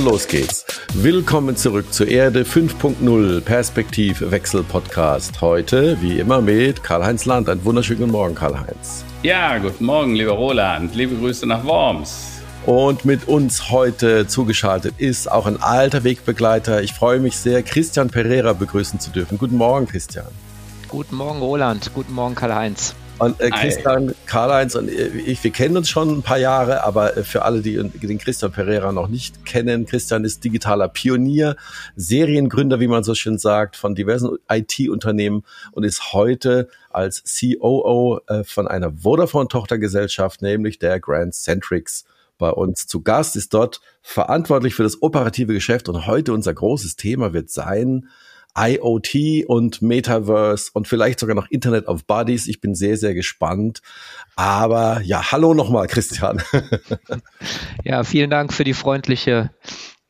Und los geht's. Willkommen zurück zur Erde 5.0 Perspektivwechsel Podcast. Heute, wie immer, mit Karl-Heinz Land. Einen wunderschönen guten Morgen, Karl-Heinz. Ja, guten Morgen, lieber Roland. Liebe Grüße nach Worms. Und mit uns heute zugeschaltet ist auch ein alter Wegbegleiter. Ich freue mich sehr, Christian Pereira begrüßen zu dürfen. Guten Morgen, Christian. Guten Morgen, Roland. Guten Morgen, Karl-Heinz. Und äh, Christian, Karl-Heinz und ich, wir kennen uns schon ein paar Jahre, aber äh, für alle, die den Christian Pereira noch nicht kennen, Christian ist digitaler Pionier, Seriengründer, wie man so schön sagt, von diversen IT-Unternehmen und ist heute als COO äh, von einer Vodafone-Tochtergesellschaft, nämlich der Grand Centrics bei uns zu Gast, ist dort verantwortlich für das operative Geschäft und heute unser großes Thema wird sein, IoT und Metaverse und vielleicht sogar noch Internet of Bodies. Ich bin sehr, sehr gespannt. Aber ja, hallo nochmal, Christian. ja, vielen Dank für die freundliche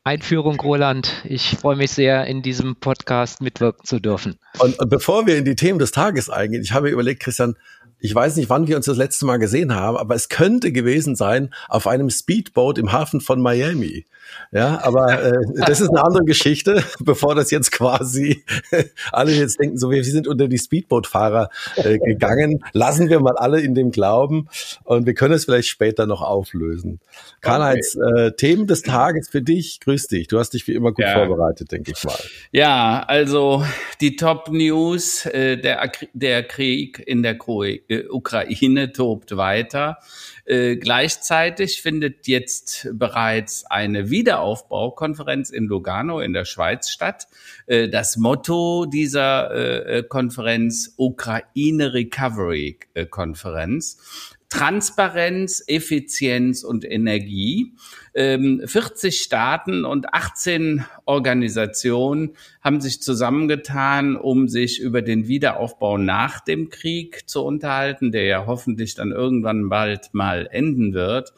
Einführung, Roland. Ich freue mich sehr, in diesem Podcast mitwirken zu dürfen. Und, und bevor wir in die Themen des Tages eingehen, ich habe mir überlegt, Christian, ich weiß nicht, wann wir uns das letzte Mal gesehen haben, aber es könnte gewesen sein auf einem Speedboat im Hafen von Miami. Ja, aber äh, das ist eine andere Geschichte, bevor das jetzt quasi alle jetzt denken, so wir sind unter die Speedboot-Fahrer äh, gegangen. Lassen wir mal alle in dem Glauben und wir können es vielleicht später noch auflösen. Karl-Heinz, okay. äh, Themen des Tages für dich, grüß dich. Du hast dich wie immer gut ja. vorbereitet, denke ich mal. Ja, also die Top-News, äh, der, der Krieg in der äh, Ukraine tobt weiter. Äh, gleichzeitig findet jetzt bereits eine Wiederaufbaukonferenz in Lugano in der Schweiz statt. Äh, das Motto dieser äh, Konferenz Ukraine Recovery äh, Konferenz. Transparenz, Effizienz und Energie. 40 ähm, Staaten und 18 Organisationen haben sich zusammengetan, um sich über den Wiederaufbau nach dem Krieg zu unterhalten, der ja hoffentlich dann irgendwann bald mal enden wird.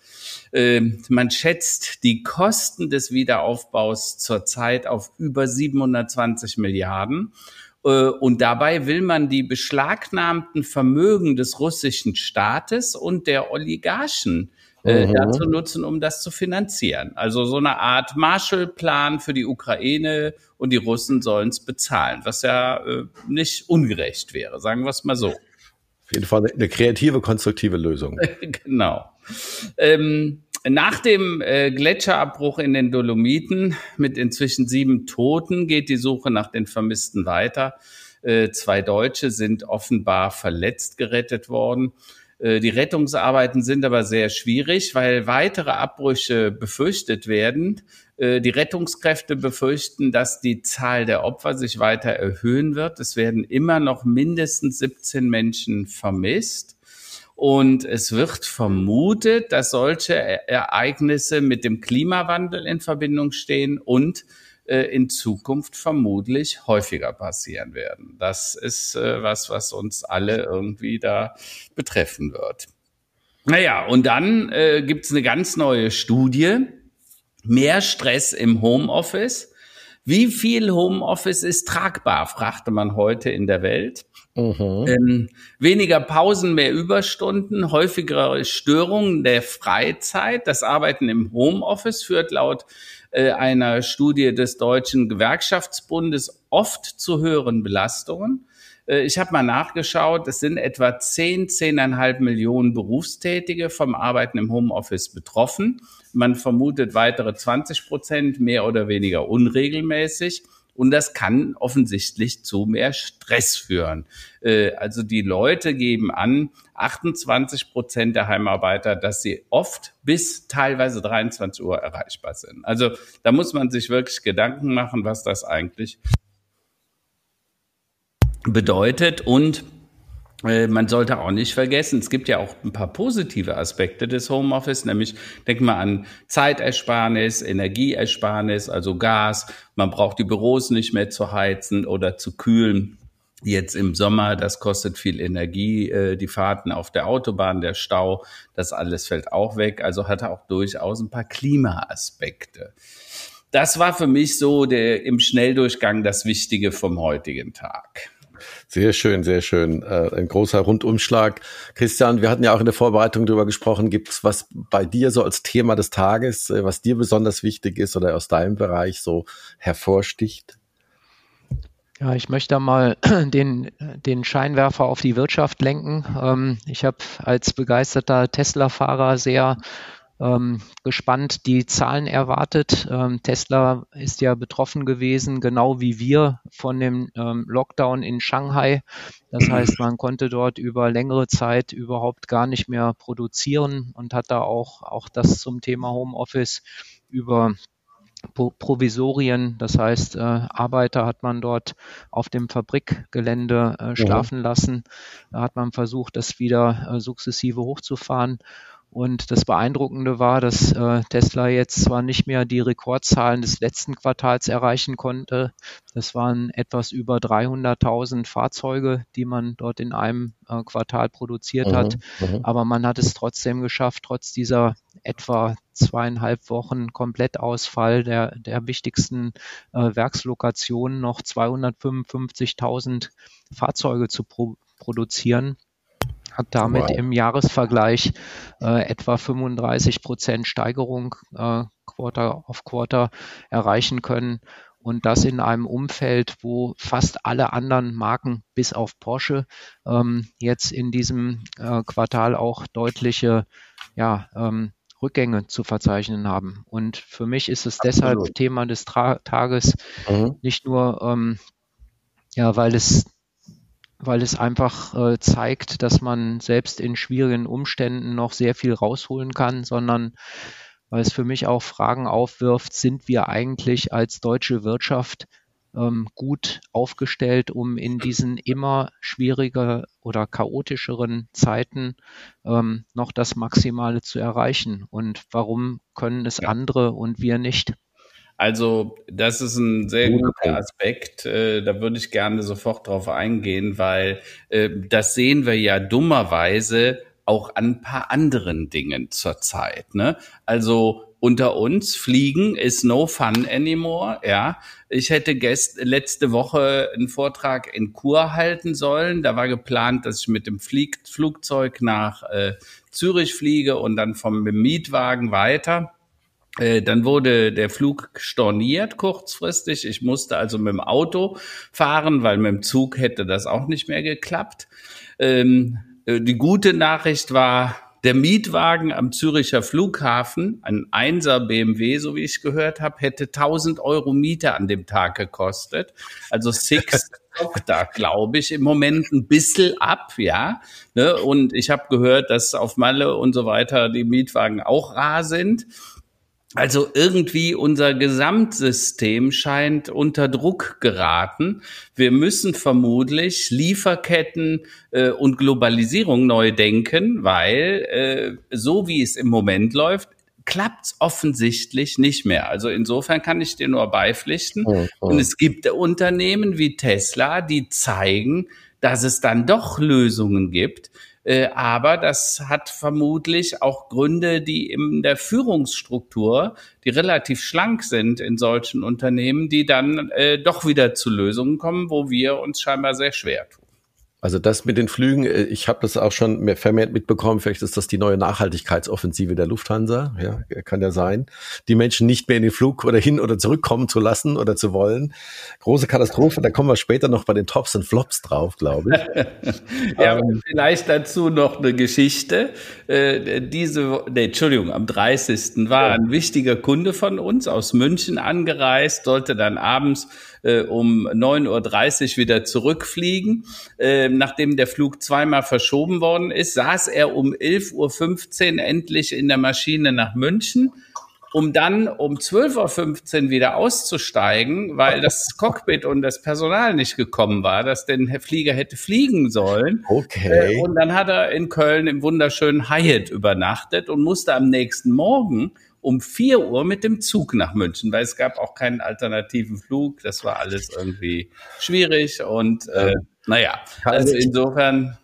Ähm, man schätzt die Kosten des Wiederaufbaus zurzeit auf über 720 Milliarden. Äh, und dabei will man die beschlagnahmten Vermögen des russischen Staates und der Oligarchen äh, mhm. dazu nutzen, um das zu finanzieren. Also so eine Art Marshallplan für die Ukraine und die Russen sollen es bezahlen, was ja äh, nicht ungerecht wäre, sagen wir es mal so. Auf jeden Fall eine kreative, konstruktive Lösung. genau. Ähm, nach dem äh, Gletscherabbruch in den Dolomiten mit inzwischen sieben Toten geht die Suche nach den Vermissten weiter. Äh, zwei Deutsche sind offenbar verletzt gerettet worden. Äh, die Rettungsarbeiten sind aber sehr schwierig, weil weitere Abbrüche befürchtet werden. Äh, die Rettungskräfte befürchten, dass die Zahl der Opfer sich weiter erhöhen wird. Es werden immer noch mindestens 17 Menschen vermisst. Und es wird vermutet, dass solche e-, Ereignisse mit dem Klimawandel in Verbindung stehen und äh, in Zukunft vermutlich häufiger passieren werden. Das ist äh, was, was uns alle irgendwie da betreffen wird. Naja, und dann äh, gibt es eine ganz neue Studie. Mehr Stress im Homeoffice. Wie viel Homeoffice ist tragbar, fragte man heute in der Welt. Mhm. Ähm, weniger Pausen, mehr Überstunden, häufigere Störungen der Freizeit. Das Arbeiten im Homeoffice führt laut äh, einer Studie des Deutschen Gewerkschaftsbundes oft zu höheren Belastungen. Äh, ich habe mal nachgeschaut, es sind etwa 10, 10,5 Millionen Berufstätige vom Arbeiten im Homeoffice betroffen. Man vermutet weitere 20 Prozent, mehr oder weniger unregelmäßig. Und das kann offensichtlich zu mehr Stress führen. Äh, also die Leute geben an, 28 Prozent der Heimarbeiter, dass sie oft bis teilweise 23 Uhr erreichbar sind. Also da muss man sich wirklich Gedanken machen, was das eigentlich bedeutet und man sollte auch nicht vergessen, es gibt ja auch ein paar positive Aspekte des Homeoffice, nämlich denk mal an Zeitersparnis, Energieersparnis, also Gas. Man braucht die Büros nicht mehr zu heizen oder zu kühlen. Jetzt im Sommer, das kostet viel Energie, äh, die Fahrten auf der Autobahn, der Stau, das alles fällt auch weg. Also hat er auch durchaus ein paar Klimaaspekte. Das war für mich so der, im Schnelldurchgang das Wichtige vom heutigen Tag. Sehr schön, sehr schön. Äh, ein großer Rundumschlag. Christian, wir hatten ja auch in der Vorbereitung darüber gesprochen. Gibt es was bei dir so als Thema des Tages, äh, was dir besonders wichtig ist oder aus deinem Bereich so hervorsticht? Ja, ich möchte mal den, den Scheinwerfer auf die Wirtschaft lenken. Ähm, ich habe als begeisterter Tesla-Fahrer sehr ähm, gespannt die Zahlen erwartet. Ähm, Tesla ist ja betroffen gewesen, genau wie wir von dem ähm, Lockdown in Shanghai. Das heißt, man konnte dort über längere Zeit überhaupt gar nicht mehr produzieren und hat da auch, auch das zum Thema Homeoffice über Provisorien, das heißt, äh, Arbeiter hat man dort auf dem Fabrikgelände äh, schlafen ja. lassen. Da hat man versucht, das wieder äh, sukzessive hochzufahren. Und das Beeindruckende war, dass äh, Tesla jetzt zwar nicht mehr die Rekordzahlen des letzten Quartals erreichen konnte. Das waren etwas über 300.000 Fahrzeuge, die man dort in einem äh, Quartal produziert mhm, hat. Mhm. Aber man hat es trotzdem geschafft, trotz dieser etwa zweieinhalb Wochen Komplettausfall der, der wichtigsten äh, Werkslokationen noch 255.000 Fahrzeuge zu pro produzieren hat damit wow. im Jahresvergleich äh, etwa 35 Prozent Steigerung äh, Quarter auf Quarter erreichen können. Und das in einem Umfeld, wo fast alle anderen Marken bis auf Porsche ähm, jetzt in diesem äh, Quartal auch deutliche ja, ähm, Rückgänge zu verzeichnen haben. Und für mich ist es deshalb Absolut. Thema des Tra Tages, mhm. nicht nur, ähm, ja, weil es weil es einfach äh, zeigt, dass man selbst in schwierigen Umständen noch sehr viel rausholen kann, sondern weil es für mich auch Fragen aufwirft, sind wir eigentlich als deutsche Wirtschaft ähm, gut aufgestellt, um in diesen immer schwieriger oder chaotischeren Zeiten ähm, noch das Maximale zu erreichen? Und warum können es andere und wir nicht? Also, das ist ein sehr guter Aspekt. Äh, da würde ich gerne sofort drauf eingehen, weil äh, das sehen wir ja dummerweise auch an ein paar anderen Dingen zurzeit. Ne? Also unter uns, Fliegen ist no fun anymore. Ja, ich hätte gest letzte Woche einen Vortrag in Kur halten sollen. Da war geplant, dass ich mit dem Flieg Flugzeug nach äh, Zürich fliege und dann vom Mietwagen weiter. Äh, dann wurde der Flug storniert kurzfristig. Ich musste also mit dem Auto fahren, weil mit dem Zug hätte das auch nicht mehr geklappt. Ähm, äh, die gute Nachricht war, der Mietwagen am Züricher Flughafen, ein Einser BMW, so wie ich gehört habe, hätte 1000 Euro Miete an dem Tag gekostet. Also Six da, glaube ich, im Moment ein bisschen ab, ja. Ne? Und ich habe gehört, dass auf Malle und so weiter die Mietwagen auch rar sind. Also irgendwie unser Gesamtsystem scheint unter Druck geraten. Wir müssen vermutlich Lieferketten äh, und Globalisierung neu denken, weil äh, so wie es im Moment läuft, klappt's offensichtlich nicht mehr. Also insofern kann ich dir nur beipflichten. Oh, oh. Und es gibt Unternehmen wie Tesla, die zeigen, dass es dann doch Lösungen gibt, aber das hat vermutlich auch Gründe, die in der Führungsstruktur, die relativ schlank sind in solchen Unternehmen, die dann äh, doch wieder zu Lösungen kommen, wo wir uns scheinbar sehr schwer tun. Also das mit den Flügen, äh, ich habe das auch schon mehr vermehrt mitbekommen, vielleicht ist das die neue Nachhaltigkeitsoffensive der Lufthansa, ja, kann ja sein, die Menschen nicht mehr in den Flug oder hin oder zurückkommen zu lassen oder zu wollen. Große Katastrophe, da kommen wir später noch bei den Tops und Flops drauf, glaube ich. ja, ähm, vielleicht dazu noch eine Geschichte. Äh, diese, nee, Entschuldigung, am 30. war ein wichtiger Kunde von uns aus München angereist, sollte dann abends äh, um 9.30 Uhr wieder zurückfliegen. Äh, nachdem der Flug zweimal verschoben worden ist, saß er um 11.15 Uhr endlich in der Maschine nach München um dann um 12.15 Uhr wieder auszusteigen, weil das Cockpit und das Personal nicht gekommen war, dass der Flieger hätte fliegen sollen. Okay. Äh, und dann hat er in Köln im wunderschönen Hyatt übernachtet und musste am nächsten Morgen um vier Uhr mit dem Zug nach München, weil es gab auch keinen alternativen Flug. Das war alles irgendwie schwierig und äh, naja, also insofern.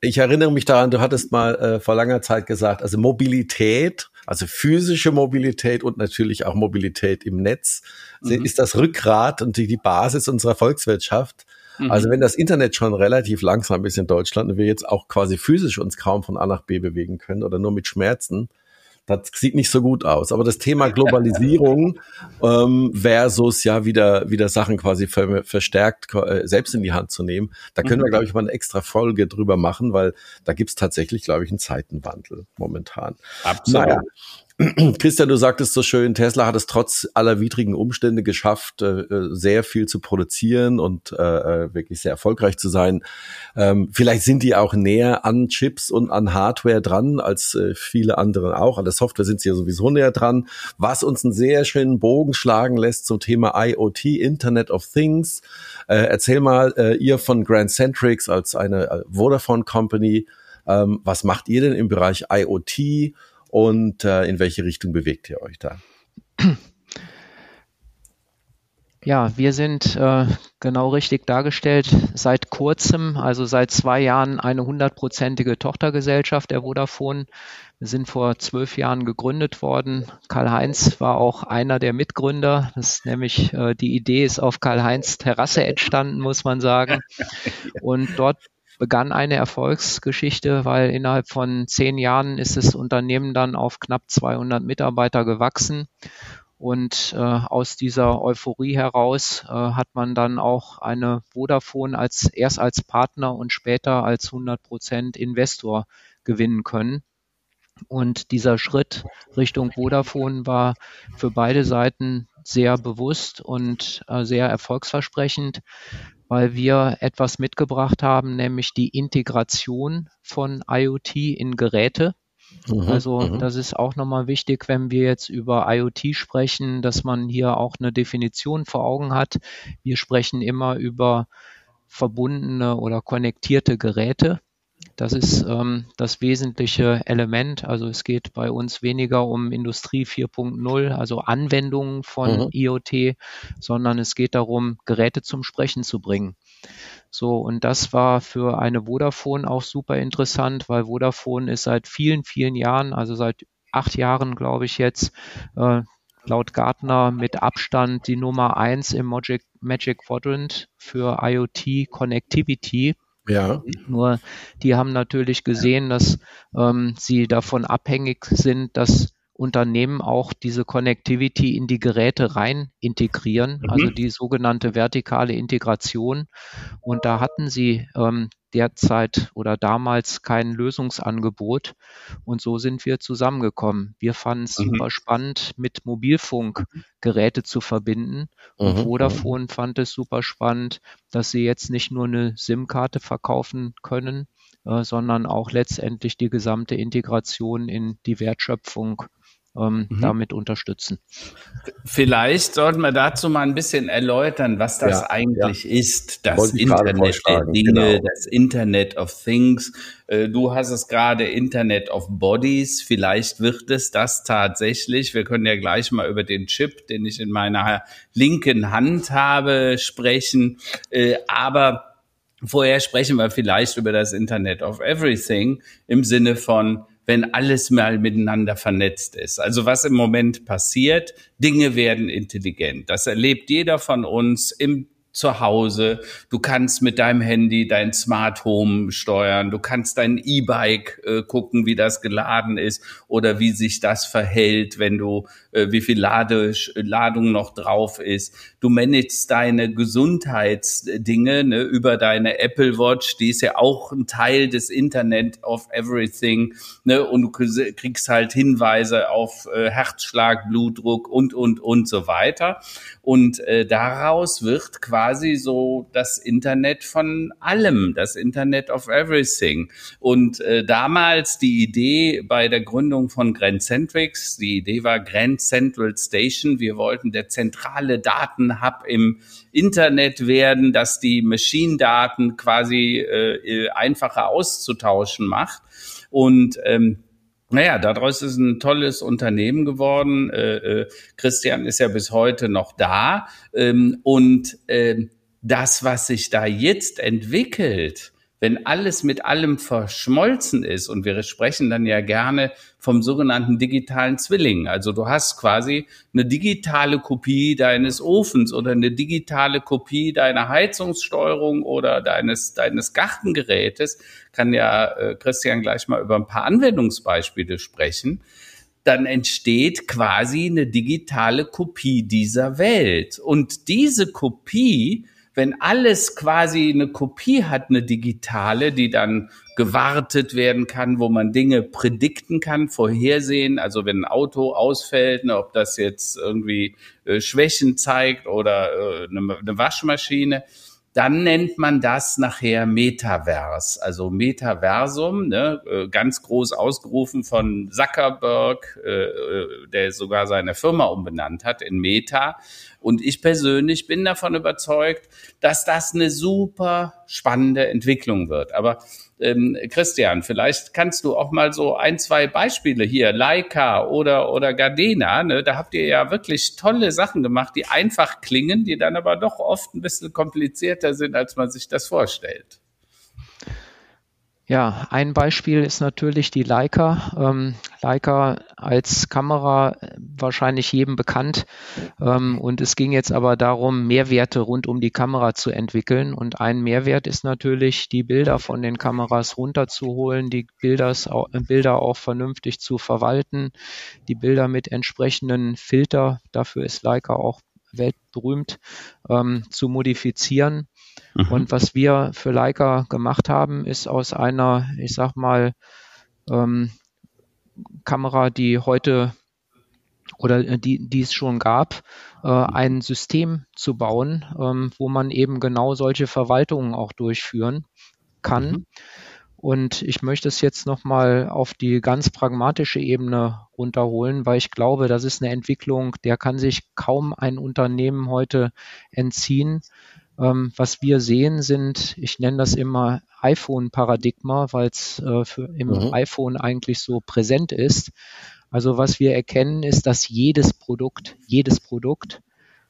Ich erinnere mich daran, du hattest mal äh, vor langer Zeit gesagt, also Mobilität, also physische Mobilität und natürlich auch Mobilität im Netz mhm. ist das Rückgrat und die, die Basis unserer Volkswirtschaft. Mhm. Also wenn das Internet schon relativ langsam ist in Deutschland und wir jetzt auch quasi physisch uns kaum von A nach B bewegen können oder nur mit Schmerzen, das sieht nicht so gut aus. Aber das Thema Globalisierung ähm, versus ja wieder wieder Sachen quasi ver verstärkt äh, selbst in die Hand zu nehmen, da können mhm. wir glaube ich mal eine extra Folge drüber machen, weil da gibt's tatsächlich glaube ich einen Zeitenwandel momentan. Absolut. Naja, Christian, du sagtest so schön, Tesla hat es trotz aller widrigen Umstände geschafft, äh, äh, sehr viel zu produzieren und äh, wirklich sehr erfolgreich zu sein. Ähm, vielleicht sind die auch näher an Chips und an Hardware dran als viele andere auch. An der Software sind sie ja sowieso näher dran, was uns einen sehr schönen Bogen schlagen lässt zum Thema IoT, Internet of Things. erzähl mal, ihr von Grand Centrics als eine Vodafone Company, ähm, was macht ihr denn im Bereich IoT? Und äh, in welche Richtung bewegt ihr euch da? Ja, wir sind äh, genau richtig dargestellt seit kurzem, also seit zwei Jahren, eine hundertprozentige Tochtergesellschaft der Vodafone. Wir sind vor zwölf Jahren gegründet worden. Karl-Heinz war auch einer der Mitgründer. Das ist nämlich äh, die Idee ist auf Karl-Heinz Terrasse entstanden, muss man sagen. Und dort begann eine Erfolgsgeschichte, weil innerhalb von zehn Jahren ist das Unternehmen dann auf knapp 200 Mitarbeiter gewachsen. Und äh, aus dieser Euphorie heraus äh, hat man dann auch eine Vodafone als erst als Partner und später als 100 Prozent Investor gewinnen können. Und dieser Schritt Richtung Vodafone war für beide Seiten sehr bewusst und äh, sehr erfolgsversprechend weil wir etwas mitgebracht haben, nämlich die Integration von IoT in Geräte. Mhm, also mhm. das ist auch nochmal wichtig, wenn wir jetzt über IoT sprechen, dass man hier auch eine Definition vor Augen hat. Wir sprechen immer über verbundene oder konnektierte Geräte. Das ist ähm, das wesentliche Element. Also es geht bei uns weniger um Industrie 4.0, also Anwendungen von mhm. IoT, sondern es geht darum, Geräte zum Sprechen zu bringen. So, und das war für eine Vodafone auch super interessant, weil Vodafone ist seit vielen, vielen Jahren, also seit acht Jahren, glaube ich jetzt, äh, laut Gartner mit Abstand die Nummer eins im Magic, Magic Quadrant für IoT Connectivity. Ja. Nur die haben natürlich gesehen, dass ähm, sie davon abhängig sind, dass Unternehmen auch diese Connectivity in die Geräte rein integrieren, mhm. also die sogenannte vertikale Integration. Und da hatten sie ähm, derzeit oder damals kein Lösungsangebot. Und so sind wir zusammengekommen. Wir fanden es mhm. super spannend, mit Mobilfunk Geräte zu verbinden. Und mhm. Vodafone fand es super spannend, dass sie jetzt nicht nur eine SIM-Karte verkaufen können, äh, sondern auch letztendlich die gesamte Integration in die Wertschöpfung ähm, mhm. damit unterstützen. Vielleicht sollten wir dazu mal ein bisschen erläutern, was das ja, eigentlich ja. ist, das Internet der Dinge, genau. das Internet of Things. Äh, du hast es gerade Internet of Bodies. Vielleicht wird es das tatsächlich. Wir können ja gleich mal über den Chip, den ich in meiner linken Hand habe, sprechen. Äh, aber Vorher sprechen wir vielleicht über das Internet of Everything im Sinne von wenn alles mal miteinander vernetzt ist. Also was im Moment passiert, Dinge werden intelligent. Das erlebt jeder von uns im zu Hause. Du kannst mit deinem Handy dein Smart Home steuern. Du kannst dein E-Bike äh, gucken, wie das geladen ist oder wie sich das verhält, wenn du, wie viel Lade, Ladung noch drauf ist. Du managst deine Gesundheitsdinge ne, über deine Apple Watch. Die ist ja auch ein Teil des Internet of Everything. Ne, und du kriegst halt Hinweise auf äh, Herzschlag, Blutdruck und, und, und so weiter. Und äh, daraus wird quasi so das Internet von allem, das Internet of Everything. Und äh, damals die Idee bei der Gründung von Grand Centrics, die Idee war Grand Central Station. Wir wollten der zentrale Datenhub im Internet werden, dass die Machine-Daten quasi äh, äh einfacher auszutauschen macht. Und ähm, naja, daraus ist ein tolles Unternehmen geworden. Äh, äh, Christian ist ja bis heute noch da. Ähm, und äh, das, was sich da jetzt entwickelt, wenn alles mit allem verschmolzen ist, und wir sprechen dann ja gerne vom sogenannten digitalen Zwilling. Also du hast quasi eine digitale Kopie deines Ofens oder eine digitale Kopie deiner Heizungssteuerung oder deines, deines Gartengerätes. Kann ja äh, Christian gleich mal über ein paar Anwendungsbeispiele sprechen dann entsteht quasi eine digitale Kopie dieser Welt. Und diese Kopie wenn alles quasi eine Kopie hat, eine digitale, die dann gewartet werden kann, wo man Dinge prädikten kann, vorhersehen, also wenn ein Auto ausfällt, ne, ob das jetzt irgendwie äh, Schwächen zeigt oder äh, eine, eine Waschmaschine, dann nennt man das nachher Metavers, also Metaversum, ne, äh, ganz groß ausgerufen von Zuckerberg, äh, äh, der sogar seine Firma umbenannt hat in Meta. Und ich persönlich bin davon überzeugt, dass das eine super spannende Entwicklung wird. Aber ähm, Christian, vielleicht kannst du auch mal so ein, zwei Beispiele hier, Leica oder, oder Gardena, ne? da habt ihr ja wirklich tolle Sachen gemacht, die einfach klingen, die dann aber doch oft ein bisschen komplizierter sind, als man sich das vorstellt. Ja, ein Beispiel ist natürlich die Leica. Ähm, Leica als Kamera äh, wahrscheinlich jedem bekannt. Ähm, und es ging jetzt aber darum, Mehrwerte rund um die Kamera zu entwickeln. Und ein Mehrwert ist natürlich, die Bilder von den Kameras runterzuholen, die Bilders, äh, Bilder auch vernünftig zu verwalten, die Bilder mit entsprechenden Filter, dafür ist Leica auch weltberühmt, ähm, zu modifizieren. Und was wir für Leica gemacht haben, ist aus einer, ich sag mal, ähm, Kamera, die heute oder äh, die, die es schon gab, äh, ein System zu bauen, ähm, wo man eben genau solche Verwaltungen auch durchführen kann. Mhm. Und ich möchte es jetzt nochmal auf die ganz pragmatische Ebene runterholen, weil ich glaube, das ist eine Entwicklung, der kann sich kaum ein Unternehmen heute entziehen, ähm, was wir sehen, sind, ich nenne das immer iPhone-Paradigma, weil es äh, im mhm. iPhone eigentlich so präsent ist. Also was wir erkennen, ist, dass jedes Produkt, jedes Produkt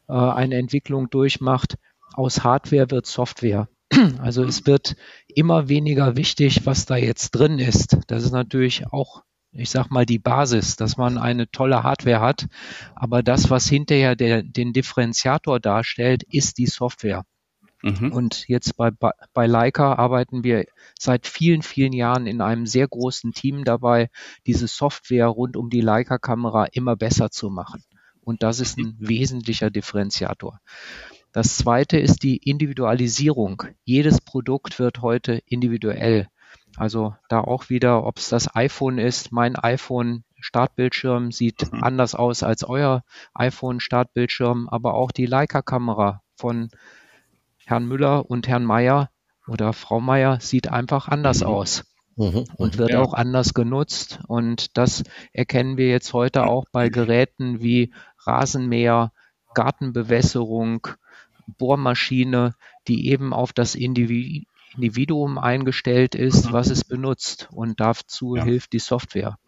äh, eine Entwicklung durchmacht. Aus Hardware wird Software. Also es wird immer weniger wichtig, was da jetzt drin ist. Das ist natürlich auch ich sag mal, die Basis, dass man eine tolle Hardware hat. Aber das, was hinterher der, den Differenziator darstellt, ist die Software. Mhm. Und jetzt bei, bei Leica arbeiten wir seit vielen, vielen Jahren in einem sehr großen Team dabei, diese Software rund um die Leica-Kamera immer besser zu machen. Und das ist ein wesentlicher Differenziator. Das zweite ist die Individualisierung. Jedes Produkt wird heute individuell. Also da auch wieder, ob es das iPhone ist, mein iPhone Startbildschirm sieht mhm. anders aus als euer iPhone Startbildschirm, aber auch die Leica Kamera von Herrn Müller und Herrn Meier oder Frau Meier sieht einfach anders mhm. aus. Mhm. Und wird ja. auch anders genutzt. Und das erkennen wir jetzt heute auch bei Geräten wie Rasenmäher, Gartenbewässerung, Bohrmaschine, die eben auf das Individuum eingestellt ist, mhm. was es benutzt. Und dazu ja. hilft die Software.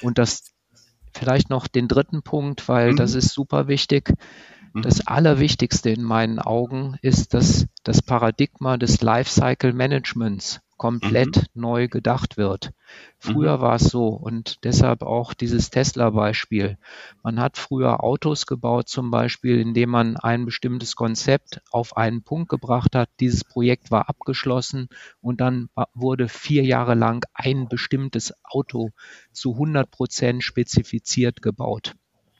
Und das vielleicht noch den dritten Punkt, weil mhm. das ist super wichtig. Das mhm. Allerwichtigste in meinen Augen ist, dass das Paradigma des Lifecycle Managements komplett mhm. neu gedacht wird. Früher mhm. war es so und deshalb auch dieses Tesla-Beispiel. Man hat früher Autos gebaut, zum Beispiel, indem man ein bestimmtes Konzept auf einen Punkt gebracht hat. Dieses Projekt war abgeschlossen und dann wurde vier Jahre lang ein bestimmtes Auto zu 100 Prozent spezifiziert gebaut.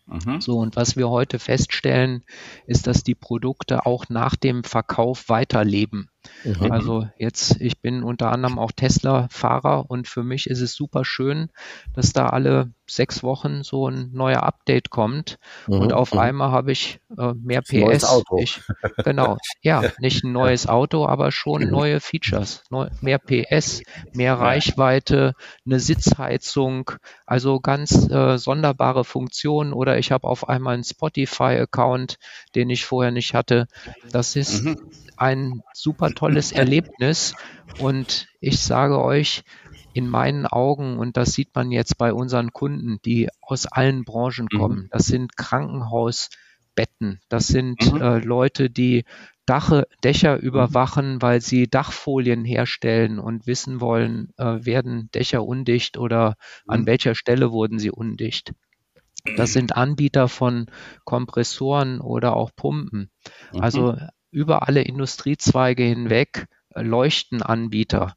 Mhm. So, und was wir heute feststellen, ist, dass die Produkte auch nach dem Verkauf weiterleben. Mhm. Also jetzt, ich bin unter anderem auch Tesla-Fahrer und für mich ist es super schön, dass da alle sechs Wochen so ein neuer Update kommt mhm. und auf mhm. einmal habe ich äh, mehr PS. Neues Auto. Ich, genau, ja, nicht ein neues Auto, aber schon neue Features, neu, mehr PS, mehr Reichweite, eine Sitzheizung, also ganz äh, sonderbare Funktionen oder ich habe auf einmal einen Spotify-Account, den ich vorher nicht hatte. Das ist mhm. Ein super tolles Erlebnis und ich sage euch, in meinen Augen, und das sieht man jetzt bei unseren Kunden, die aus allen Branchen mhm. kommen, das sind Krankenhaus, Dachbetten. Das sind mhm. äh, Leute, die Dache, Dächer mhm. überwachen, weil sie Dachfolien herstellen und wissen wollen, äh, werden Dächer undicht oder an welcher Stelle wurden sie undicht. Das sind Anbieter von Kompressoren oder auch Pumpen. Also über alle Industriezweige hinweg äh, leuchten Anbieter.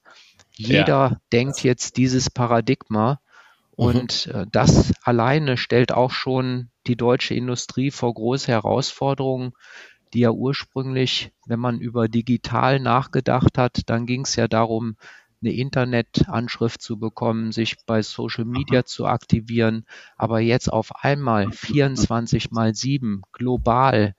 Jeder ja. denkt jetzt dieses Paradigma und mhm. das alleine stellt auch schon die deutsche Industrie vor große Herausforderungen, die ja ursprünglich, wenn man über digital nachgedacht hat, dann ging es ja darum, eine Internetanschrift zu bekommen, sich bei Social Media zu aktivieren, aber jetzt auf einmal 24 mal 7 global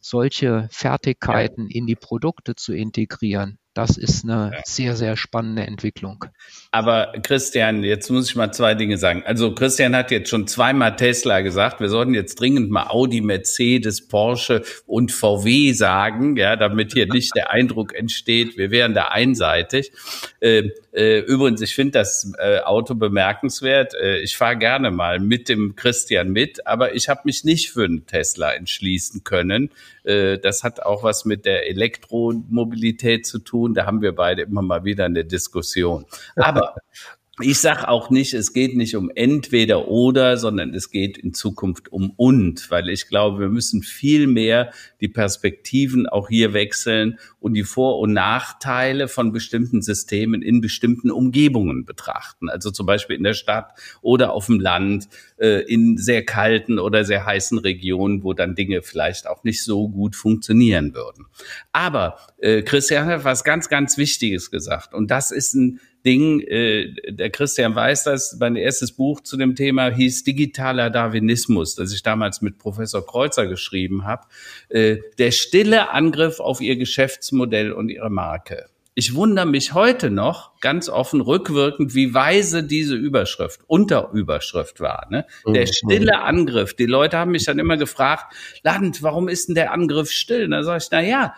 solche Fertigkeiten in die Produkte zu integrieren. Das ist eine sehr, sehr spannende Entwicklung. Aber Christian, jetzt muss ich mal zwei Dinge sagen. Also Christian hat jetzt schon zweimal Tesla gesagt. Wir sollten jetzt dringend mal Audi, Mercedes, Porsche und VW sagen, ja, damit hier nicht der Eindruck entsteht, wir wären da einseitig. Äh, äh, übrigens, ich finde das äh, Auto bemerkenswert. Äh, ich fahre gerne mal mit dem Christian mit, aber ich habe mich nicht für einen Tesla entschließen können. Äh, das hat auch was mit der Elektromobilität zu tun. Da haben wir beide immer mal wieder eine Diskussion. Aber ich sage auch nicht, es geht nicht um entweder oder, sondern es geht in Zukunft um und, weil ich glaube, wir müssen viel mehr die Perspektiven auch hier wechseln und die Vor- und Nachteile von bestimmten Systemen in bestimmten Umgebungen betrachten. Also zum Beispiel in der Stadt oder auf dem Land, äh, in sehr kalten oder sehr heißen Regionen, wo dann Dinge vielleicht auch nicht so gut funktionieren würden. Aber äh, Christian hat was ganz, ganz Wichtiges gesagt und das ist ein Ding, äh, der Christian weiß das, mein erstes Buch zu dem Thema hieß Digitaler Darwinismus, das ich damals mit Professor Kreuzer geschrieben habe. Äh, der stille Angriff auf ihr Geschäftsmodell und ihre Marke. Ich wundere mich heute noch ganz offen rückwirkend, wie weise diese Überschrift, Unterüberschrift war. Ne? Der mhm. stille Angriff. Die Leute haben mich dann immer gefragt, Land, warum ist denn der Angriff still? Und da sage ich, na ja,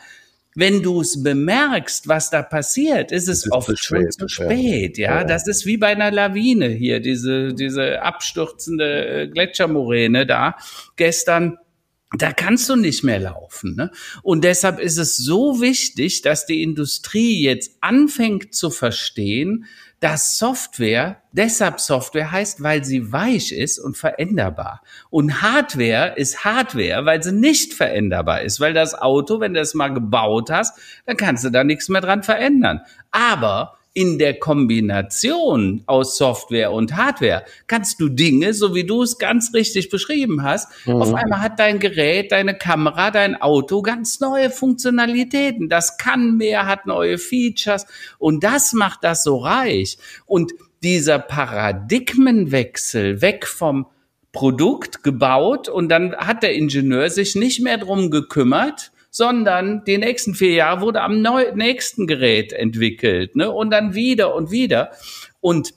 wenn du es bemerkst, was da passiert, ist es ist oft zu schon zu spät. Ja? ja? das ist wie bei einer Lawine hier, diese, diese abstürzende äh, Gletschermoräne da gestern. Da kannst du nicht mehr laufen. Ne? Und deshalb ist es so wichtig, dass die Industrie jetzt anfängt zu verstehen, dass Software deshalb Software heißt, weil sie weich ist und veränderbar. Und Hardware ist Hardware, weil sie nicht veränderbar ist. Weil das Auto, wenn du es mal gebaut hast, dann kannst du da nichts mehr dran verändern. Aber in der Kombination aus Software und Hardware kannst du Dinge, so wie du es ganz richtig beschrieben hast, mhm. auf einmal hat dein Gerät, deine Kamera, dein Auto ganz neue Funktionalitäten. Das kann mehr, hat neue Features und das macht das so reich. Und dieser Paradigmenwechsel weg vom Produkt gebaut und dann hat der Ingenieur sich nicht mehr drum gekümmert, sondern die nächsten vier Jahre wurde am nächsten Gerät entwickelt, ne? Und dann wieder und wieder. Und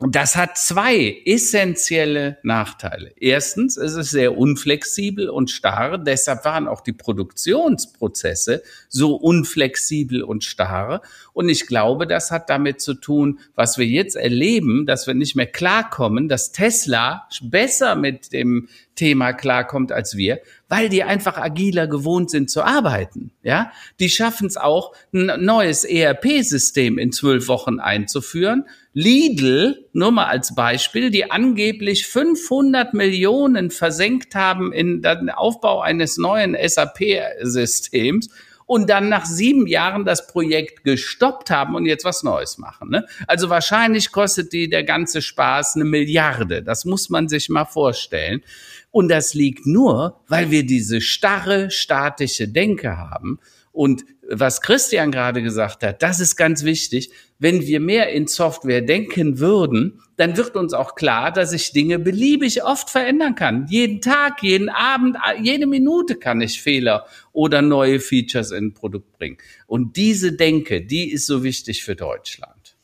das hat zwei essentielle Nachteile. Erstens, es ist sehr unflexibel und starr. Deshalb waren auch die Produktionsprozesse so unflexibel und starr. Und ich glaube, das hat damit zu tun, was wir jetzt erleben, dass wir nicht mehr klarkommen, dass Tesla besser mit dem Thema klarkommt als wir, weil die einfach agiler gewohnt sind zu arbeiten. Ja, die schaffen es auch, ein neues ERP-System in zwölf Wochen einzuführen. Lidl, nur mal als Beispiel, die angeblich 500 Millionen versenkt haben in den Aufbau eines neuen SAP-Systems und dann nach sieben Jahren das Projekt gestoppt haben und jetzt was Neues machen. Ne? Also wahrscheinlich kostet die der ganze Spaß eine Milliarde. Das muss man sich mal vorstellen. Und das liegt nur, weil wir diese starre, statische Denke haben. Und was Christian gerade gesagt hat, das ist ganz wichtig. Wenn wir mehr in Software denken würden, dann wird uns auch klar, dass ich Dinge beliebig oft verändern kann. Jeden Tag, jeden Abend, jede Minute kann ich Fehler oder neue Features in ein Produkt bringen. Und diese Denke, die ist so wichtig für Deutschland.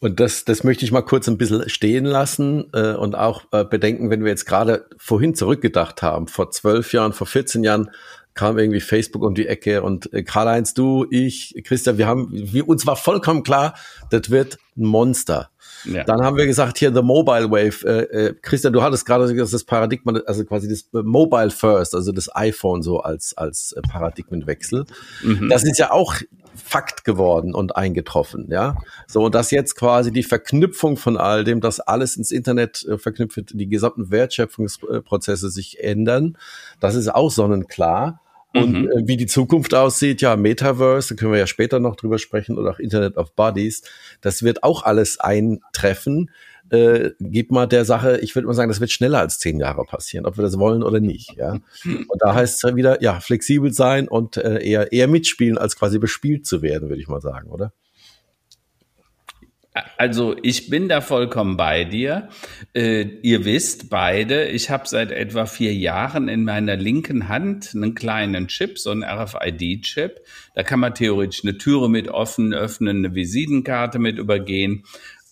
Und das, das möchte ich mal kurz ein bisschen stehen lassen äh, und auch äh, bedenken, wenn wir jetzt gerade vorhin zurückgedacht haben, vor zwölf Jahren, vor 14 Jahren, kam irgendwie Facebook um die Ecke und äh, Karl-Heinz, du, ich, Christian, wir haben, wir, uns war vollkommen klar, das wird ein Monster. Ja. Dann haben wir gesagt, hier The Mobile Wave. Äh, äh, Christian, du hattest gerade das Paradigma, also quasi das Mobile First, also das iPhone so als, als äh, Paradigmenwechsel. Mhm. Das ist ja auch Fakt geworden und eingetroffen, ja. So, und dass jetzt quasi die Verknüpfung von all dem, dass alles ins Internet äh, verknüpft wird, die gesamten Wertschöpfungsprozesse sich ändern, das ist auch sonnenklar. Und mhm. äh, wie die Zukunft aussieht, ja, Metaverse, da können wir ja später noch drüber sprechen, oder auch Internet of Bodies, das wird auch alles eintreffen. Äh, gib mal der Sache, ich würde mal sagen, das wird schneller als zehn Jahre passieren, ob wir das wollen oder nicht. Ja? Und da heißt es wieder, ja, flexibel sein und äh, eher, eher mitspielen, als quasi bespielt zu werden, würde ich mal sagen, oder? Also ich bin da vollkommen bei dir. Äh, ihr wisst beide, ich habe seit etwa vier Jahren in meiner linken Hand einen kleinen Chip, so einen RFID-Chip. Da kann man theoretisch eine Türe mit offen öffnen, eine Visitenkarte mit übergehen.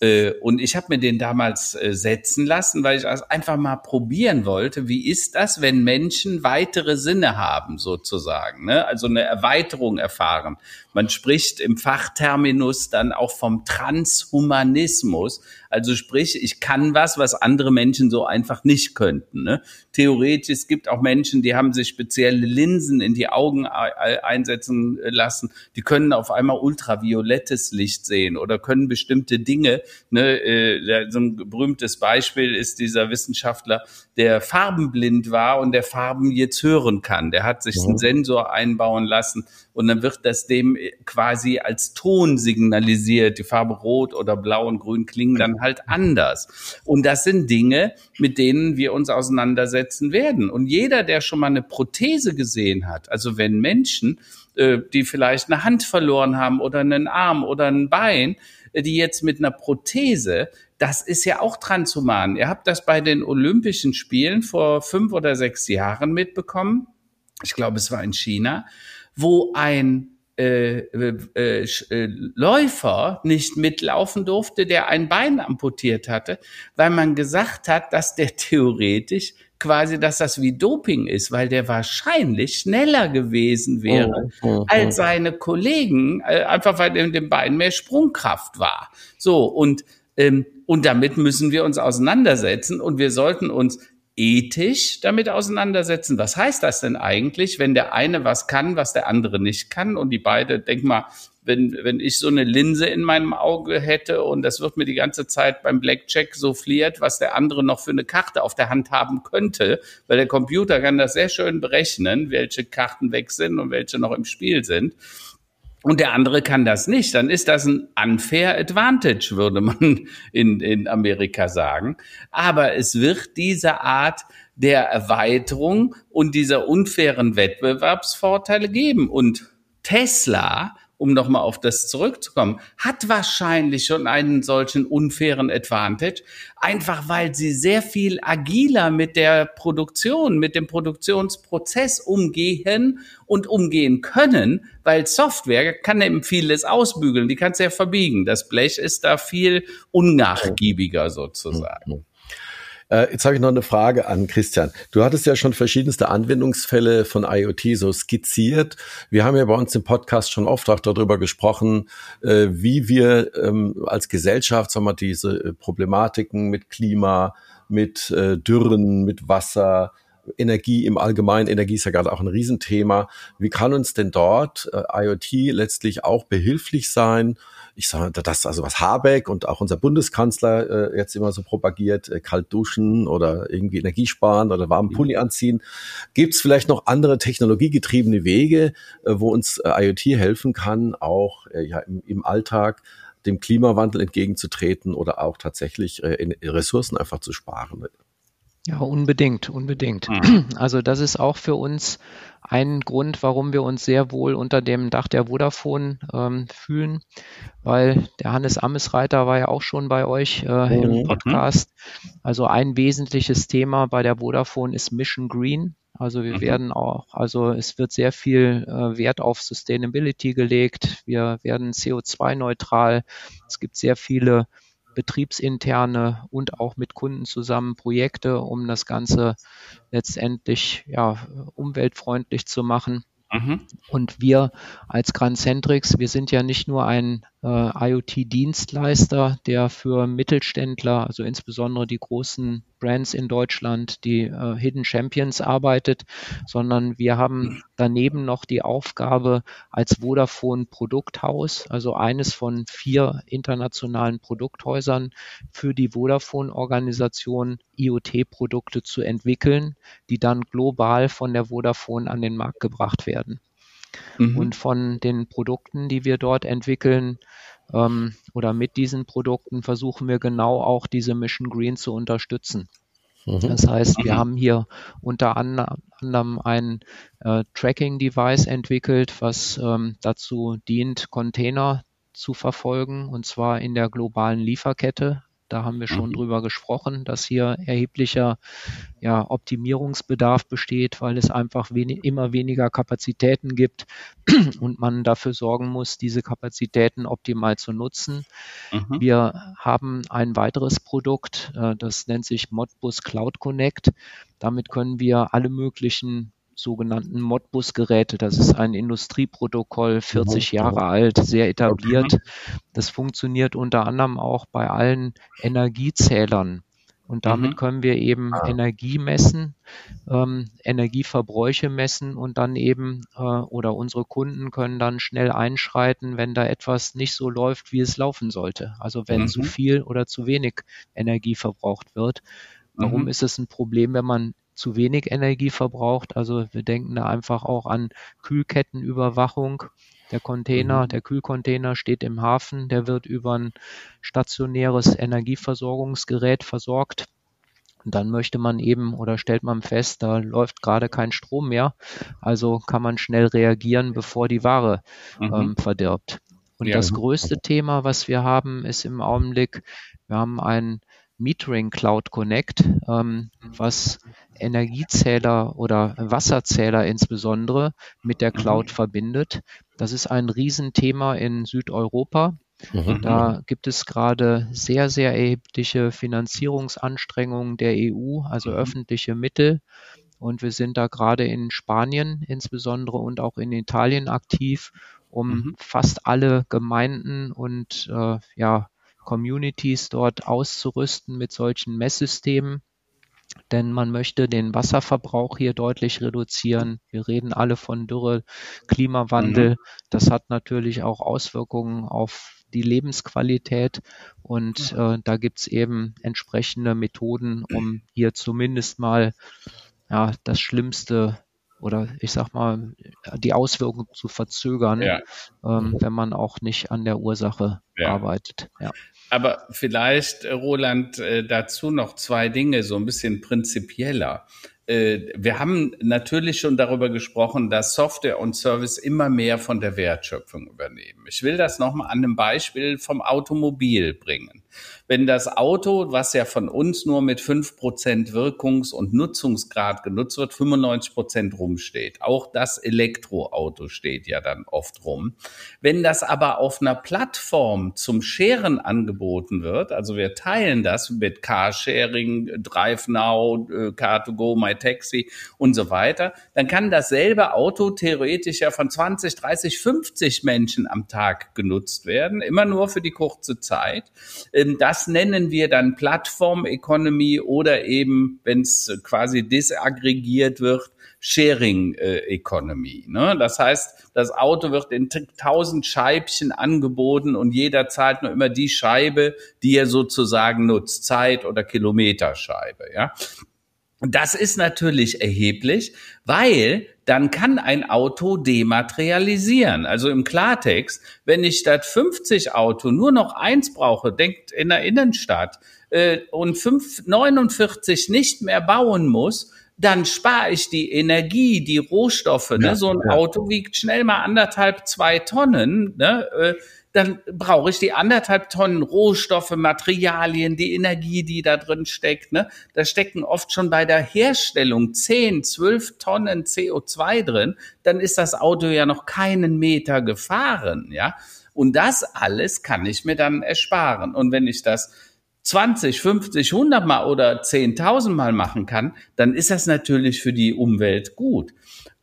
Äh, und ich habe mir den damals äh, setzen lassen, weil ich einfach mal probieren wollte, wie ist das, wenn Menschen weitere Sinne haben, sozusagen, ne? also eine Erweiterung erfahren. Man spricht im Fachterminus dann auch vom Transhumanismus, also sprich, ich kann was, was andere Menschen so einfach nicht könnten. Ne? Theoretisch, es gibt auch Menschen, die haben sich spezielle Linsen in die Augen einsetzen lassen. Die können auf einmal ultraviolettes Licht sehen oder können bestimmte Dinge. Ne? Äh, so ein berühmtes Beispiel ist dieser Wissenschaftler, der farbenblind war und der Farben jetzt hören kann. Der hat sich einen Sensor einbauen lassen und dann wird das dem quasi als Ton signalisiert. Die Farbe rot oder blau und grün klingen dann halt anders. Und das sind Dinge, mit denen wir uns auseinandersetzen werden. Und jeder, der schon mal eine Prothese gesehen hat, also wenn Menschen, äh, die vielleicht eine Hand verloren haben oder einen Arm oder ein Bein, äh, die jetzt mit einer Prothese, das ist ja auch transhuman. Ihr habt das bei den Olympischen Spielen vor fünf oder sechs Jahren mitbekommen. Ich glaube, es war in China, wo ein äh, äh, äh, Läufer nicht mitlaufen durfte, der ein Bein amputiert hatte, weil man gesagt hat, dass der theoretisch quasi, dass das wie Doping ist, weil der wahrscheinlich schneller gewesen wäre oh, oh, oh. als seine Kollegen, äh, einfach weil in dem Bein mehr Sprungkraft war. So und ähm, und damit müssen wir uns auseinandersetzen und wir sollten uns ethisch damit auseinandersetzen. Was heißt das denn eigentlich, wenn der eine was kann, was der andere nicht kann und die beide, denk mal, wenn, wenn ich so eine Linse in meinem Auge hätte und das wird mir die ganze Zeit beim Blackjack so fliert, was der andere noch für eine Karte auf der Hand haben könnte, weil der Computer kann das sehr schön berechnen, welche Karten weg sind und welche noch im Spiel sind und der andere kann das nicht, dann ist das ein unfair advantage, würde man in, in Amerika sagen. Aber es wird diese Art der Erweiterung und dieser unfairen Wettbewerbsvorteile geben. Und Tesla um nochmal auf das zurückzukommen, hat wahrscheinlich schon einen solchen unfairen Advantage, einfach weil sie sehr viel agiler mit der Produktion, mit dem Produktionsprozess umgehen und umgehen können, weil Software kann eben vieles ausbügeln, die kannst du ja verbiegen. Das Blech ist da viel unnachgiebiger sozusagen. Äh, jetzt habe ich noch eine Frage an Christian. Du hattest ja schon verschiedenste Anwendungsfälle von IoT so skizziert. Wir haben ja bei uns im Podcast schon oft auch darüber gesprochen, äh, wie wir ähm, als Gesellschaft sagen wir, diese äh, Problematiken mit Klima, mit äh, Dürren, mit Wasser, Energie im Allgemeinen, Energie ist ja gerade auch ein Riesenthema. Wie kann uns denn dort äh, IoT letztlich auch behilflich sein? Ich sage, das also was Habeck und auch unser Bundeskanzler äh, jetzt immer so propagiert, äh, kalt duschen oder irgendwie Energie sparen oder warmen mhm. Pulli anziehen. Gibt es vielleicht noch andere technologiegetriebene Wege, äh, wo uns äh, IoT helfen kann, auch äh, ja, im, im Alltag dem Klimawandel entgegenzutreten oder auch tatsächlich äh, Ressourcen einfach zu sparen? Ja, unbedingt, unbedingt. Mhm. Also das ist auch für uns ein Grund, warum wir uns sehr wohl unter dem Dach der Vodafone ähm, fühlen, weil der Hannes Ammesreiter war ja auch schon bei euch äh, im mhm. Podcast. Also ein wesentliches Thema bei der Vodafone ist Mission Green. Also wir mhm. werden auch, also es wird sehr viel äh, Wert auf Sustainability gelegt. Wir werden CO2-neutral. Es gibt sehr viele betriebsinterne und auch mit Kunden zusammen Projekte, um das Ganze letztendlich ja, umweltfreundlich zu machen. Mhm. Und wir als Grand Centrix, wir sind ja nicht nur ein äh, IoT-Dienstleister, der für Mittelständler, also insbesondere die großen Brands in Deutschland, die äh, Hidden Champions arbeitet, sondern wir haben daneben noch die Aufgabe als Vodafone Produkthaus, also eines von vier internationalen Produkthäusern für die Vodafone-Organisation IoT-Produkte zu entwickeln, die dann global von der Vodafone an den Markt gebracht werden. Mhm. Und von den Produkten, die wir dort entwickeln, ähm, oder mit diesen Produkten versuchen wir genau auch diese Mission Green zu unterstützen. Mhm. Das heißt, wir haben hier unter anderem ein äh, Tracking-Device entwickelt, was ähm, dazu dient, Container zu verfolgen, und zwar in der globalen Lieferkette. Da haben wir schon mhm. drüber gesprochen, dass hier erheblicher ja, Optimierungsbedarf besteht, weil es einfach wenig, immer weniger Kapazitäten gibt und man dafür sorgen muss, diese Kapazitäten optimal zu nutzen. Mhm. Wir haben ein weiteres Produkt, äh, das nennt sich Modbus Cloud Connect. Damit können wir alle möglichen sogenannten Modbus-Geräte. Das ist ein Industrieprotokoll, 40 Jahre alt, sehr etabliert. Das funktioniert unter anderem auch bei allen Energiezählern. Und damit mhm. können wir eben ah. Energie messen, ähm, Energieverbräuche messen und dann eben äh, oder unsere Kunden können dann schnell einschreiten, wenn da etwas nicht so läuft, wie es laufen sollte. Also wenn mhm. zu viel oder zu wenig Energie verbraucht wird. Warum mhm. ist es ein Problem, wenn man zu wenig Energie verbraucht. Also wir denken da einfach auch an Kühlkettenüberwachung. Der Container, mhm. der Kühlcontainer steht im Hafen, der wird über ein stationäres Energieversorgungsgerät versorgt. Und dann möchte man eben oder stellt man fest, da läuft gerade kein Strom mehr. Also kann man schnell reagieren, bevor die Ware mhm. ähm, verdirbt. Und ja. das größte Thema, was wir haben, ist im Augenblick, wir haben ein Metering Cloud Connect, ähm, was Energiezähler oder Wasserzähler insbesondere mit der Cloud mhm. verbindet. Das ist ein Riesenthema in Südeuropa. Mhm. Da gibt es gerade sehr, sehr erhebliche Finanzierungsanstrengungen der EU, also mhm. öffentliche Mittel. Und wir sind da gerade in Spanien insbesondere und auch in Italien aktiv, um mhm. fast alle Gemeinden und äh, ja, Communities dort auszurüsten mit solchen Messsystemen. Denn man möchte den Wasserverbrauch hier deutlich reduzieren. Wir reden alle von Dürre, Klimawandel. Mhm. Das hat natürlich auch Auswirkungen auf die Lebensqualität. Und äh, da gibt's eben entsprechende Methoden, um hier zumindest mal ja, das Schlimmste oder ich sag mal, die Auswirkungen zu verzögern, ja. ähm, wenn man auch nicht an der Ursache ja. arbeitet. Aber vielleicht, äh, Roland, äh, dazu noch zwei Dinge, so ein bisschen prinzipieller. Äh, wir haben natürlich schon darüber gesprochen, dass Software und Service immer mehr von der Wertschöpfung übernehmen. Ich will das nochmal an einem Beispiel vom Automobil bringen wenn das Auto, was ja von uns nur mit fünf Prozent Wirkungs- und Nutzungsgrad genutzt wird, 95 Prozent rumsteht. Auch das Elektroauto steht ja dann oft rum. Wenn das aber auf einer Plattform zum Scheren angeboten wird, also wir teilen das mit Carsharing, DriveNow, äh, Car2Go, MyTaxi und so weiter, dann kann dasselbe Auto theoretisch ja von 20, 30, 50 Menschen am Tag genutzt werden, immer nur für die kurze Zeit. Ähm, das das nennen wir dann Plattform Economy oder eben, wenn es quasi disaggregiert wird, Sharing Economy. Ne? Das heißt, das Auto wird in tausend Scheibchen angeboten und jeder zahlt nur immer die Scheibe, die er sozusagen nutzt, Zeit oder Kilometerscheibe. Ja? Das ist natürlich erheblich, weil dann kann ein Auto dematerialisieren. Also im Klartext, wenn ich statt 50 Auto nur noch eins brauche, denkt in der Innenstadt, äh, und 5, 49 nicht mehr bauen muss, dann spare ich die Energie, die Rohstoffe. Ne? Ja, so ein ja. Auto wiegt schnell mal anderthalb, zwei Tonnen. Ne? Äh, dann brauche ich die anderthalb Tonnen Rohstoffe, Materialien, die Energie, die da drin steckt. Ne? Da stecken oft schon bei der Herstellung 10, 12 Tonnen CO2 drin. Dann ist das Auto ja noch keinen Meter gefahren. Ja, und das alles kann ich mir dann ersparen. Und wenn ich das 20, 50, 100 Mal oder 10.000 Mal machen kann, dann ist das natürlich für die Umwelt gut.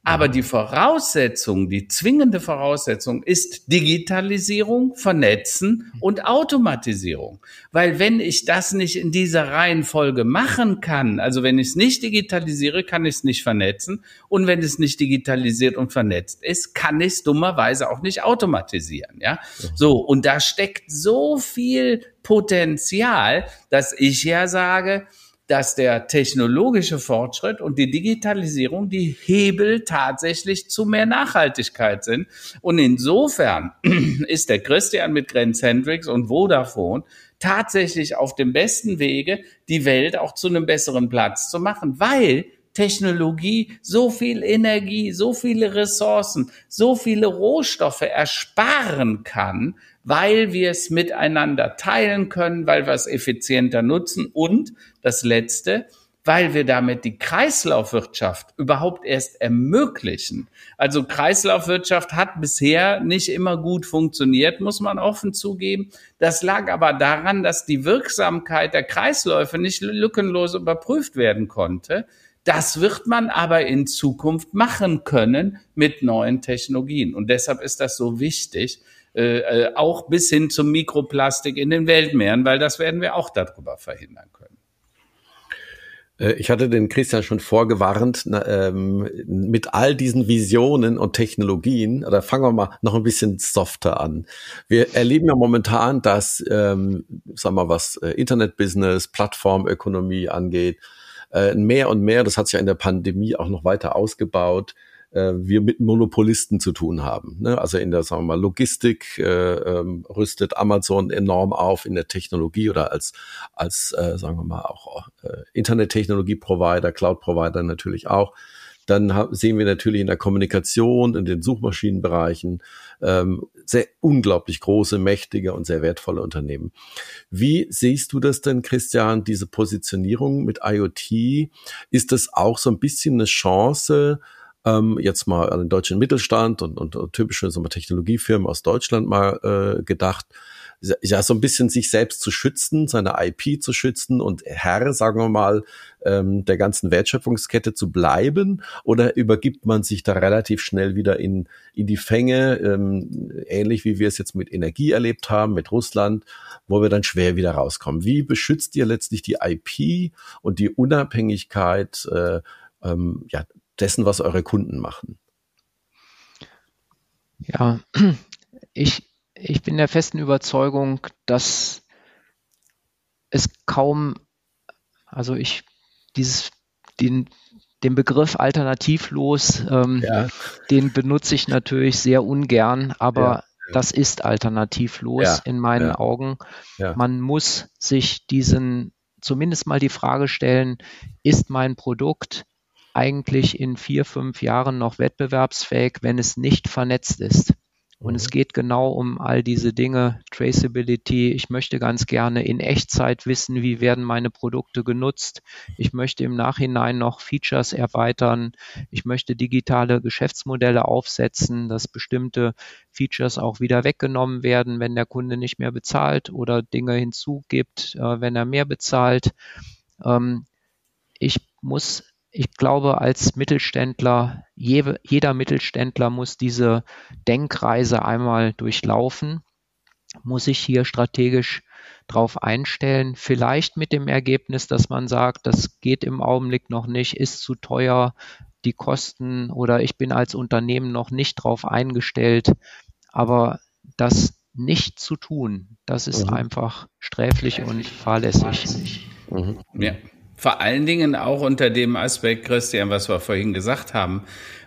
Aber die Voraussetzung, die zwingende Voraussetzung ist Digitalisierung, Vernetzen und Automatisierung. Weil wenn ich das nicht in dieser Reihenfolge machen kann, also wenn ich es nicht digitalisiere, kann ich es nicht vernetzen. Und wenn es nicht digitalisiert und vernetzt ist, kann ich es dummerweise auch nicht automatisieren. Ja, so. Und da steckt so viel Potenzial, dass ich ja sage, dass der technologische Fortschritt und die Digitalisierung die Hebel tatsächlich zu mehr Nachhaltigkeit sind. Und insofern ist der Christian mit Grenzhendrix und Vodafone tatsächlich auf dem besten Wege, die Welt auch zu einem besseren Platz zu machen, weil Technologie so viel Energie, so viele Ressourcen, so viele Rohstoffe ersparen kann, weil wir es miteinander teilen können, weil wir es effizienter nutzen und das Letzte, weil wir damit die Kreislaufwirtschaft überhaupt erst ermöglichen. Also Kreislaufwirtschaft hat bisher nicht immer gut funktioniert, muss man offen zugeben. Das lag aber daran, dass die Wirksamkeit der Kreisläufe nicht lückenlos überprüft werden konnte. Das wird man aber in Zukunft machen können mit neuen Technologien. Und deshalb ist das so wichtig, äh, äh, auch bis hin zum Mikroplastik in den Weltmeeren, weil das werden wir auch darüber verhindern können. Äh, ich hatte den Christian schon vorgewarnt, ähm, mit all diesen Visionen und Technologien, oder fangen wir mal noch ein bisschen softer an. Wir erleben ja momentan, dass, ähm, sagen wir mal, was Internetbusiness, Plattformökonomie angeht, äh, mehr und mehr, das hat sich ja in der Pandemie auch noch weiter ausgebaut, äh, wir mit Monopolisten zu tun haben. Ne? Also in der, sagen wir mal, Logistik äh, ähm, rüstet Amazon enorm auf in der Technologie oder als, als äh, sagen wir mal, auch äh, Internet-Technologie-Provider, Cloud-Provider natürlich auch. Dann sehen wir natürlich in der Kommunikation, in den Suchmaschinenbereichen ähm, sehr unglaublich große, mächtige und sehr wertvolle Unternehmen. Wie siehst du das denn, Christian, diese Positionierung mit IoT? Ist das auch so ein bisschen eine Chance, ähm, jetzt mal an den deutschen Mittelstand und, und, und typische so Technologiefirmen aus Deutschland mal äh, gedacht, ja, so ein bisschen sich selbst zu schützen, seine IP zu schützen und Herr, sagen wir mal, ähm, der ganzen Wertschöpfungskette zu bleiben? Oder übergibt man sich da relativ schnell wieder in, in die Fänge, ähm, ähnlich wie wir es jetzt mit Energie erlebt haben, mit Russland, wo wir dann schwer wieder rauskommen? Wie beschützt ihr letztlich die IP und die Unabhängigkeit äh, ähm, ja, dessen, was eure Kunden machen? Ja, ich, ich bin der festen Überzeugung, dass es kaum, also ich dieses, den, den Begriff alternativlos, ähm, ja. den benutze ich natürlich sehr ungern, aber ja, ja. das ist alternativlos in meinen Augen. Man muss sich diesen zumindest mal die Frage stellen, ist mein Produkt eigentlich in vier, fünf Jahren noch wettbewerbsfähig, wenn es nicht vernetzt ist. Und es mhm. geht genau um all diese Dinge, Traceability. Ich möchte ganz gerne in Echtzeit wissen, wie werden meine Produkte genutzt. Ich möchte im Nachhinein noch Features erweitern. Ich möchte digitale Geschäftsmodelle aufsetzen, dass bestimmte Features auch wieder weggenommen werden, wenn der Kunde nicht mehr bezahlt oder Dinge hinzugibt, äh, wenn er mehr bezahlt. Ähm, ich muss ich glaube, als Mittelständler, jeder Mittelständler muss diese Denkreise einmal durchlaufen, muss sich hier strategisch drauf einstellen, vielleicht mit dem Ergebnis, dass man sagt, das geht im Augenblick noch nicht, ist zu teuer, die Kosten oder ich bin als Unternehmen noch nicht drauf eingestellt, aber das nicht zu tun, das ist mhm. einfach sträflich und fahrlässig. Mhm. Ja. Vor allen Dingen auch unter dem Aspekt, Christian, was wir vorhin gesagt haben,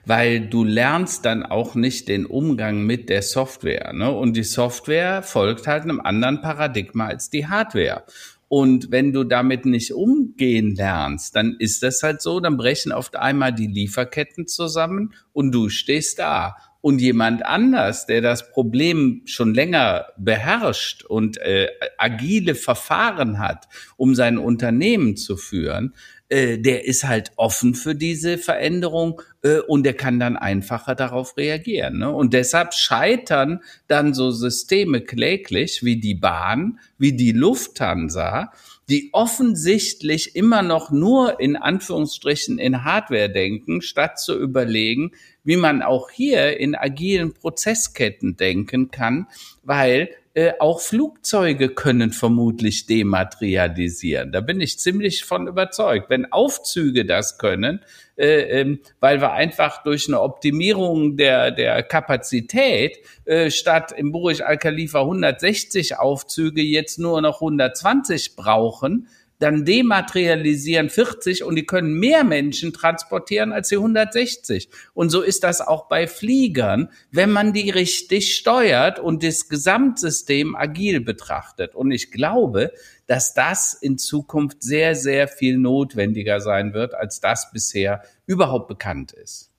weil du lernst dann auch nicht den Umgang mit der Software. Ne? Und die Software folgt halt einem anderen Paradigma als die Hardware. Und wenn du damit nicht umgehen lernst, dann ist das halt so, dann brechen auf einmal die Lieferketten zusammen und du stehst da. Und jemand anders, der das Problem schon länger beherrscht und äh, agile Verfahren hat, um sein Unternehmen zu führen, äh, der ist halt offen für diese Veränderung äh, und der kann dann einfacher darauf reagieren. Ne? Und deshalb scheitern dann so Systeme kläglich wie die Bahn, wie die Lufthansa, die offensichtlich immer noch nur in Anführungsstrichen in Hardware denken, statt zu überlegen, wie man auch hier in agilen Prozessketten denken kann, weil äh, auch Flugzeuge können vermutlich dematerialisieren. Da bin ich ziemlich von überzeugt. Wenn Aufzüge das können, äh, ähm, weil wir einfach durch eine Optimierung der, der Kapazität äh, statt im Burj Al Khalifa 160 Aufzüge jetzt nur noch 120 brauchen, dann dematerialisieren 40 und die können mehr Menschen transportieren als die 160. Und so ist das auch bei Fliegern, wenn man die richtig steuert und das Gesamtsystem agil betrachtet. Und ich glaube, dass das in Zukunft sehr, sehr viel notwendiger sein wird, als das bisher überhaupt bekannt ist.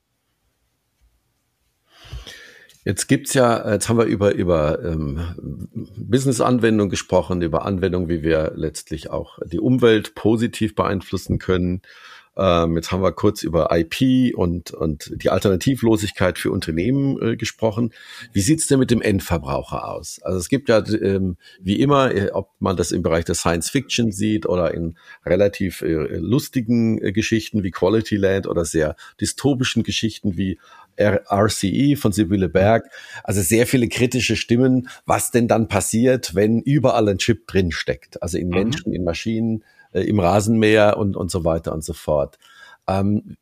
Jetzt gibt's ja, jetzt haben wir über, über ähm, Business-Anwendungen gesprochen, über Anwendungen, wie wir letztlich auch die Umwelt positiv beeinflussen können. Ähm, jetzt haben wir kurz über IP und, und die Alternativlosigkeit für Unternehmen äh, gesprochen. Wie sieht's denn mit dem Endverbraucher aus? Also es gibt ja ähm, wie immer, äh, ob man das im Bereich der Science Fiction sieht oder in relativ äh, lustigen äh, Geschichten wie Quality Land oder sehr dystopischen Geschichten wie RCE von Sibylle Berg. Also sehr viele kritische Stimmen, was denn dann passiert, wenn überall ein Chip drin steckt. Also in mhm. Menschen, in Maschinen, äh, im Rasenmäher und, und so weiter und so fort. Ähm,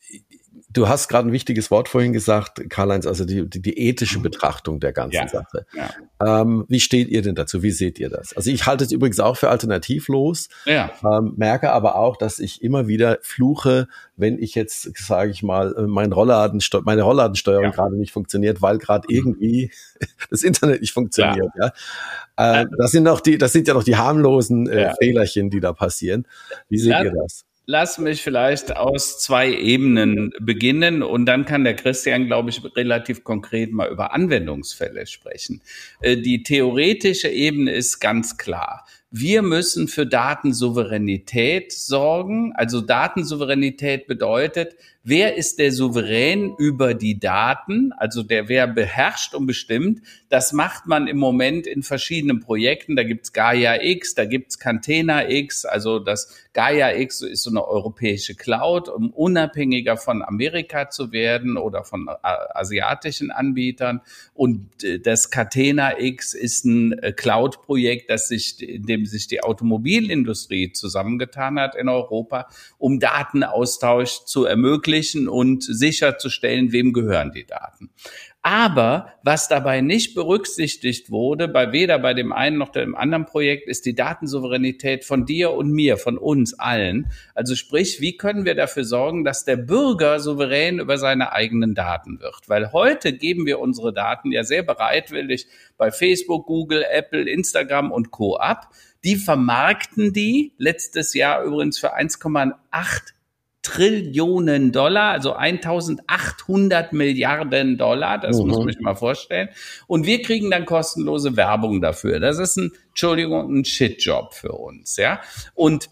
Du hast gerade ein wichtiges Wort vorhin gesagt, Karl-Heinz, also die, die, die ethische mhm. Betrachtung der ganzen ja, Sache. Ja. Ähm, wie steht ihr denn dazu? Wie seht ihr das? Also ich halte es übrigens auch für alternativlos, ja. ähm, merke aber auch, dass ich immer wieder fluche, wenn ich jetzt, sage ich mal, äh, mein Rollladen, meine Rollladensteuerung gerade nicht funktioniert, weil gerade mhm. irgendwie das Internet nicht funktioniert. Ja. Äh, das sind noch die, das sind ja noch die harmlosen äh, Fehlerchen, die da passieren. Wie seht ihr das? Lass mich vielleicht aus zwei Ebenen beginnen und dann kann der Christian, glaube ich, relativ konkret mal über Anwendungsfälle sprechen. Äh, die theoretische Ebene ist ganz klar. Wir müssen für Datensouveränität sorgen. Also Datensouveränität bedeutet, wer ist der Souverän über die Daten, also der wer beherrscht und bestimmt. Das macht man im Moment in verschiedenen Projekten. Da gibt's Gaia X, da gibt's Container X, also das Gaia X ist so eine europäische Cloud, um unabhängiger von Amerika zu werden oder von äh, asiatischen Anbietern. Und äh, das Catena X ist ein äh, Cloud-Projekt, das sich in dem dem sich die Automobilindustrie zusammengetan hat in Europa, um Datenaustausch zu ermöglichen und sicherzustellen, wem gehören die Daten. Aber was dabei nicht berücksichtigt wurde, bei weder bei dem einen noch dem anderen Projekt, ist die Datensouveränität von dir und mir, von uns allen. Also sprich, wie können wir dafür sorgen, dass der Bürger souverän über seine eigenen Daten wird? Weil heute geben wir unsere Daten ja sehr bereitwillig bei Facebook, Google, Apple, Instagram und Co. ab. Die vermarkten die letztes Jahr übrigens für 1,8 Trillionen Dollar, also 1800 Milliarden Dollar, das mhm. muss man sich mal vorstellen. Und wir kriegen dann kostenlose Werbung dafür. Das ist ein, Entschuldigung, ein Shitjob für uns, ja. Und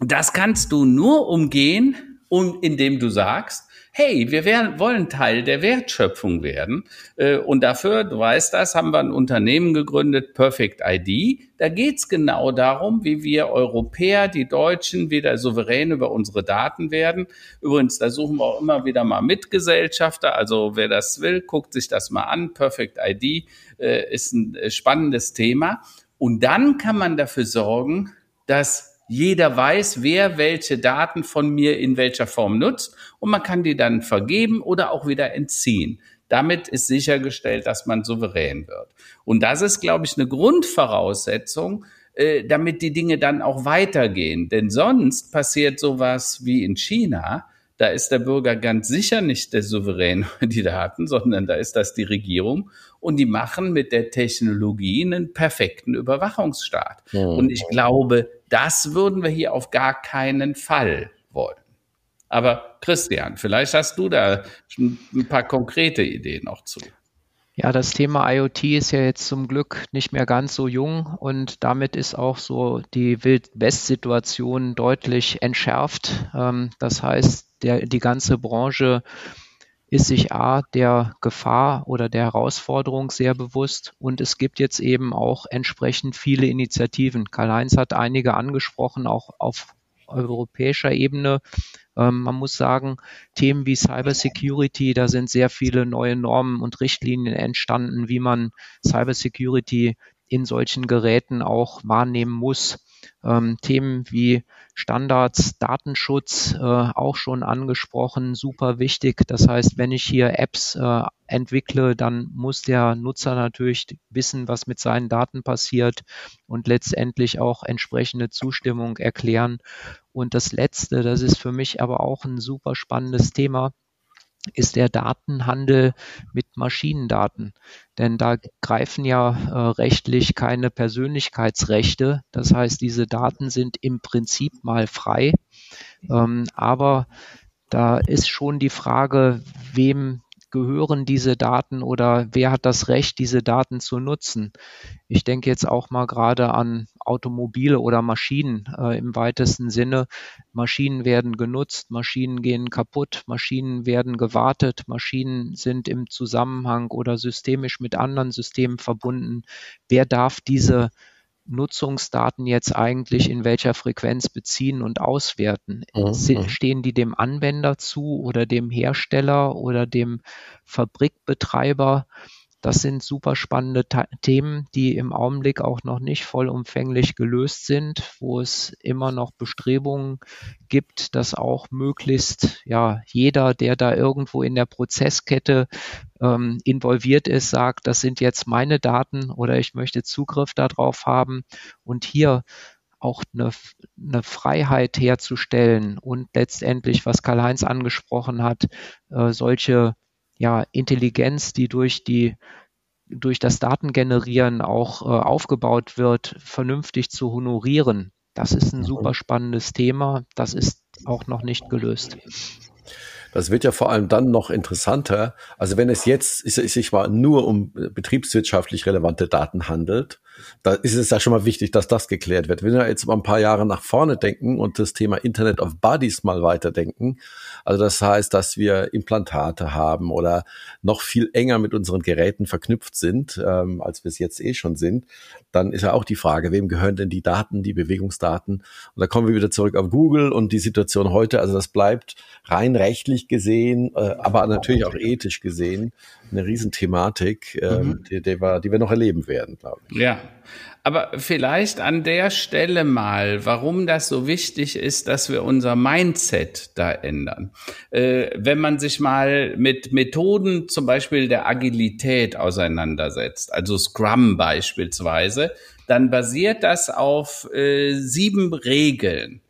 das kannst du nur umgehen, um, indem du sagst, hey, wir werden, wollen Teil der Wertschöpfung werden. Äh, und dafür, du weißt das, haben wir ein Unternehmen gegründet, Perfect ID. Da geht's genau darum, wie wir Europäer, die Deutschen, wieder souverän über unsere Daten werden. Übrigens, da suchen wir auch immer wieder mal Mitgesellschafter. Also wer das will, guckt sich das mal an. Perfect ID äh, ist ein äh, spannendes Thema. Und dann kann man dafür sorgen, dass jeder weiß, wer welche Daten von mir in welcher Form nutzt und man kann die dann vergeben oder auch wieder entziehen. Damit ist sichergestellt, dass man souverän wird. Und das ist, glaube ich, eine Grundvoraussetzung, äh, damit die Dinge dann auch weitergehen. Denn sonst passiert sowas wie in China, da ist der Bürger ganz sicher nicht der Souverän die Daten, sondern da ist das die Regierung und die machen mit der Technologie einen perfekten Überwachungsstaat. Mhm. Und ich glaube, das würden wir hier auf gar keinen Fall wollen. Aber Christian, vielleicht hast du da ein paar konkrete Ideen noch zu. Ja, das Thema IoT ist ja jetzt zum Glück nicht mehr ganz so jung und damit ist auch so die Wild-West-Situation deutlich entschärft. Ähm, das heißt, der, die ganze Branche ist sich A der Gefahr oder der Herausforderung sehr bewusst und es gibt jetzt eben auch entsprechend viele Initiativen. Karl-Heinz hat einige angesprochen, auch auf europäischer Ebene ähm, man muss sagen, Themen wie Cybersecurity, da sind sehr viele neue Normen und Richtlinien entstanden, wie man Cybersecurity in solchen Geräten auch wahrnehmen muss. Ähm, Themen wie Standards, Datenschutz äh, auch schon angesprochen, super wichtig. Das heißt, wenn ich hier Apps äh, entwickle, dann muss der Nutzer natürlich wissen, was mit seinen Daten passiert und letztendlich auch entsprechende Zustimmung erklären. Und das Letzte, das ist für mich aber auch ein super spannendes Thema, ist der Datenhandel mit Maschinendaten. Denn da greifen ja äh, rechtlich keine Persönlichkeitsrechte. Das heißt, diese Daten sind im Prinzip mal frei. Ähm, aber da ist schon die Frage, wem gehören diese Daten oder wer hat das Recht, diese Daten zu nutzen? Ich denke jetzt auch mal gerade an Automobile oder Maschinen äh, im weitesten Sinne. Maschinen werden genutzt, Maschinen gehen kaputt, Maschinen werden gewartet, Maschinen sind im Zusammenhang oder systemisch mit anderen Systemen verbunden. Wer darf diese Nutzungsdaten jetzt eigentlich in welcher Frequenz beziehen und auswerten? Mhm. Stehen die dem Anwender zu oder dem Hersteller oder dem Fabrikbetreiber? Das sind super spannende Themen, die im Augenblick auch noch nicht vollumfänglich gelöst sind, wo es immer noch Bestrebungen gibt, dass auch möglichst ja jeder, der da irgendwo in der Prozesskette ähm, involviert ist, sagt, das sind jetzt meine Daten oder ich möchte Zugriff darauf haben und hier auch eine, eine Freiheit herzustellen und letztendlich, was Karl-Heinz angesprochen hat, äh, solche ja, Intelligenz, die durch die durch das Datengenerieren auch äh, aufgebaut wird, vernünftig zu honorieren. Das ist ein mhm. super spannendes Thema. Das ist auch noch nicht gelöst. Das wird ja vor allem dann noch interessanter. Also wenn es jetzt sich mal nur um betriebswirtschaftlich relevante Daten handelt, da ist es ja schon mal wichtig, dass das geklärt wird. Wenn wir jetzt mal ein paar Jahre nach vorne denken und das Thema Internet of Bodies mal weiterdenken, also das heißt, dass wir Implantate haben oder noch viel enger mit unseren Geräten verknüpft sind, ähm, als wir es jetzt eh schon sind, dann ist ja auch die Frage, wem gehören denn die Daten, die Bewegungsdaten? Und da kommen wir wieder zurück auf Google und die Situation heute. Also das bleibt rein rechtlich gesehen, äh, aber natürlich auch ethisch gesehen eine Riesenthematik, äh, mhm. die, die, wir, die wir noch erleben werden, glaube ich. Ja, aber vielleicht an der Stelle mal, warum das so wichtig ist, dass wir unser Mindset da ändern. Äh, wenn man sich mal mit Methoden zum Beispiel der Agilität auseinandersetzt, also Scrum beispielsweise, dann basiert das auf äh, sieben Regeln.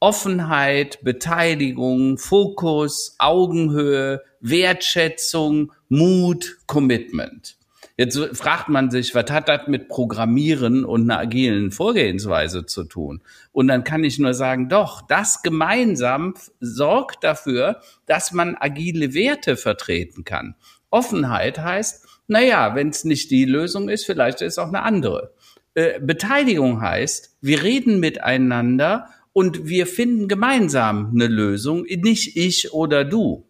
Offenheit, Beteiligung, Fokus, Augenhöhe, Wertschätzung, Mut, Commitment. Jetzt fragt man sich, was hat das mit Programmieren und einer agilen Vorgehensweise zu tun? Und dann kann ich nur sagen, doch, das gemeinsam sorgt dafür, dass man agile Werte vertreten kann. Offenheit heißt, naja, wenn es nicht die Lösung ist, vielleicht ist es auch eine andere. Äh, Beteiligung heißt, wir reden miteinander und wir finden gemeinsam eine Lösung, nicht ich oder du.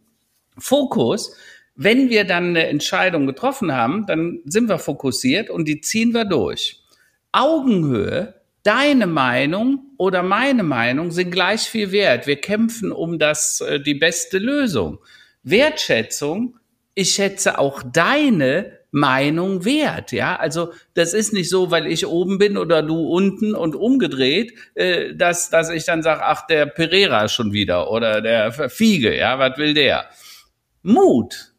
Fokus wenn wir dann eine Entscheidung getroffen haben, dann sind wir fokussiert und die ziehen wir durch. Augenhöhe, deine Meinung oder meine Meinung sind gleich viel wert. Wir kämpfen um das, äh, die beste Lösung. Wertschätzung, ich schätze auch deine Meinung wert. Ja, also das ist nicht so, weil ich oben bin oder du unten und umgedreht, äh, dass, dass ich dann sage, ach, der Pereira schon wieder oder der Fiege, ja, was will der? Mut,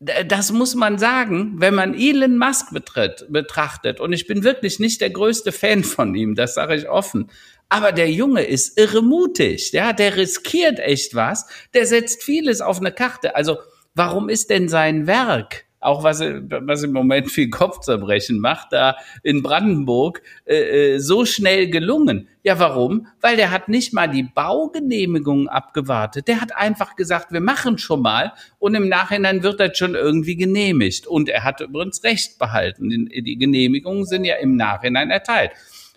das muss man sagen, wenn man Elon Musk betritt, betrachtet. Und ich bin wirklich nicht der größte Fan von ihm, das sage ich offen. Aber der Junge ist irre mutig, ja, der riskiert echt was, der setzt vieles auf eine Karte. Also warum ist denn sein Werk auch was, was im Moment viel Kopfzerbrechen macht, da in Brandenburg äh, äh, so schnell gelungen. Ja, warum? Weil der hat nicht mal die Baugenehmigung abgewartet. Der hat einfach gesagt, wir machen schon mal und im Nachhinein wird das schon irgendwie genehmigt. Und er hat übrigens Recht behalten. Die Genehmigungen sind ja im Nachhinein erteilt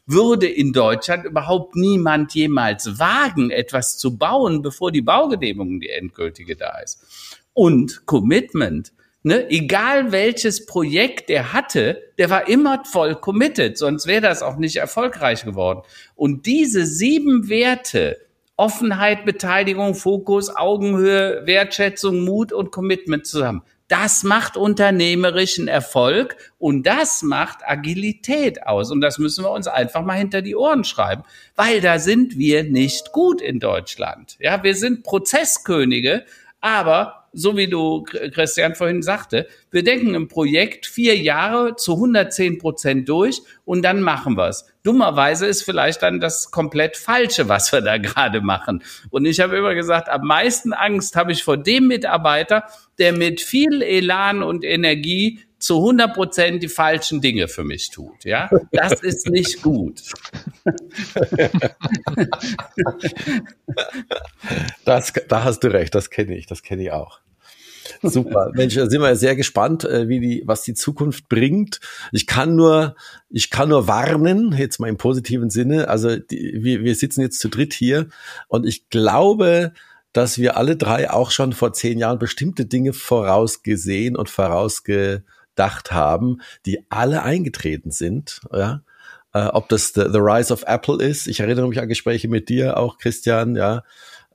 würde in Deutschland überhaupt niemand jemals wagen, etwas zu bauen, bevor die Baugenehmigung die endgültige da ist. Und Commitment ne, egal welches Projekt er hatte, der war immer voll committed, sonst wäre das auch nicht erfolgreich geworden. Und diese sieben Werte, Offenheit, Beteiligung, Fokus, Augenhöhe, Wertschätzung, Mut und Commitment zusammen. Das macht unternehmerischen Erfolg und das macht Agilität aus. Und das müssen wir uns einfach mal hinter die Ohren schreiben, weil da sind wir nicht gut in Deutschland. Ja, wir sind Prozesskönige, aber so wie du, Christian, vorhin sagte, wir denken im Projekt vier Jahre zu 110 Prozent durch und dann machen wir es. Dummerweise ist vielleicht dann das komplett Falsche, was wir da gerade machen. Und ich habe immer gesagt, am meisten Angst habe ich vor dem Mitarbeiter, der mit viel Elan und Energie zu 100 Prozent die falschen Dinge für mich tut. Ja, das ist nicht gut. Das, da hast du recht, das kenne ich, das kenne ich auch. Super. Mensch, da sind wir sehr gespannt, äh, wie die, was die Zukunft bringt. Ich kann nur, ich kann nur warnen, jetzt mal im positiven Sinne. Also die, wir, wir sitzen jetzt zu dritt hier und ich glaube, dass wir alle drei auch schon vor zehn Jahren bestimmte Dinge vorausgesehen und vorausgedacht haben, die alle eingetreten sind. Ja, äh, ob das the, the Rise of Apple ist. Ich erinnere mich an Gespräche mit dir auch, Christian. Ja,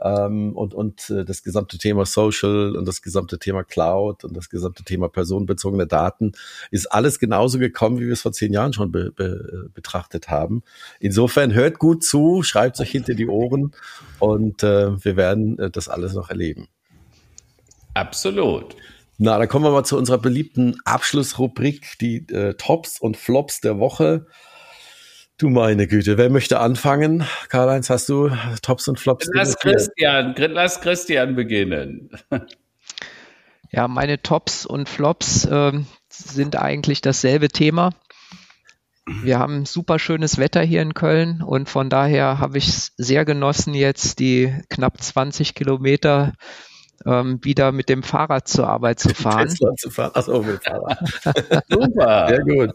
ähm, und, und äh, das gesamte Thema Social und das gesamte Thema Cloud und das gesamte Thema personenbezogene Daten ist alles genauso gekommen, wie wir es vor zehn Jahren schon be, be, betrachtet haben. Insofern hört gut zu, schreibt euch hinter die Ohren und äh, wir werden äh, das alles noch erleben. Absolut. Na, dann kommen wir mal zu unserer beliebten Abschlussrubrik, die äh, Tops und Flops der Woche. Du meine Güte, wer möchte anfangen? Karl-Heinz, hast du Tops und Flops? Lass Christian, lass Christian beginnen. Ja, meine Tops und Flops äh, sind eigentlich dasselbe Thema. Wir haben super schönes Wetter hier in Köln und von daher habe ich es sehr genossen, jetzt die knapp 20 Kilometer ähm, wieder mit dem Fahrrad zur Arbeit zu fahren. Tesla zu fahren. Achso, mit Fahrrad. super. Sehr gut.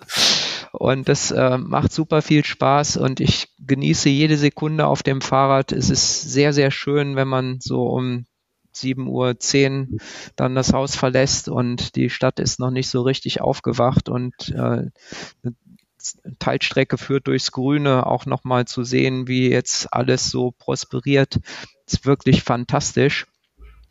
Und das äh, macht super viel Spaß und ich genieße jede Sekunde auf dem Fahrrad. Es ist sehr, sehr schön, wenn man so um 7 Uhr 10 dann das Haus verlässt und die Stadt ist noch nicht so richtig aufgewacht und äh, eine Teilstrecke führt durchs Grüne, auch nochmal zu sehen, wie jetzt alles so prosperiert, ist wirklich fantastisch.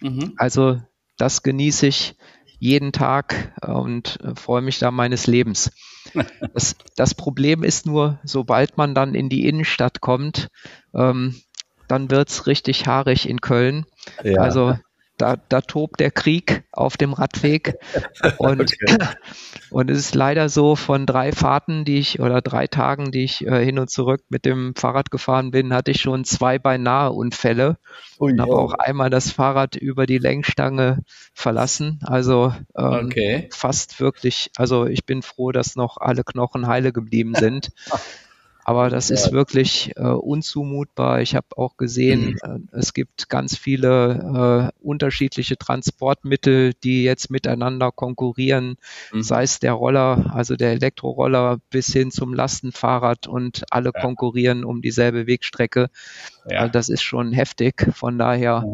Mhm. Also das genieße ich jeden Tag und äh, freue mich da meines Lebens. Das, das, Problem ist nur, sobald man dann in die Innenstadt kommt, ähm, dann wird's richtig haarig in Köln. Ja. Also da, da tobt der Krieg auf dem Radweg. Und, okay. und es ist leider so, von drei Fahrten, die ich oder drei Tagen, die ich äh, hin und zurück mit dem Fahrrad gefahren bin, hatte ich schon zwei beinahe Unfälle. und habe auch einmal das Fahrrad über die Lenkstange verlassen. Also ähm, okay. fast wirklich, also ich bin froh, dass noch alle Knochen heile geblieben sind. Aber das ja. ist wirklich äh, unzumutbar. Ich habe auch gesehen, mhm. äh, es gibt ganz viele äh, unterschiedliche Transportmittel, die jetzt miteinander konkurrieren, mhm. sei es der Roller, also der Elektroroller bis hin zum Lastenfahrrad und alle ja. konkurrieren um dieselbe Wegstrecke. Ja. Also das ist schon heftig. Von daher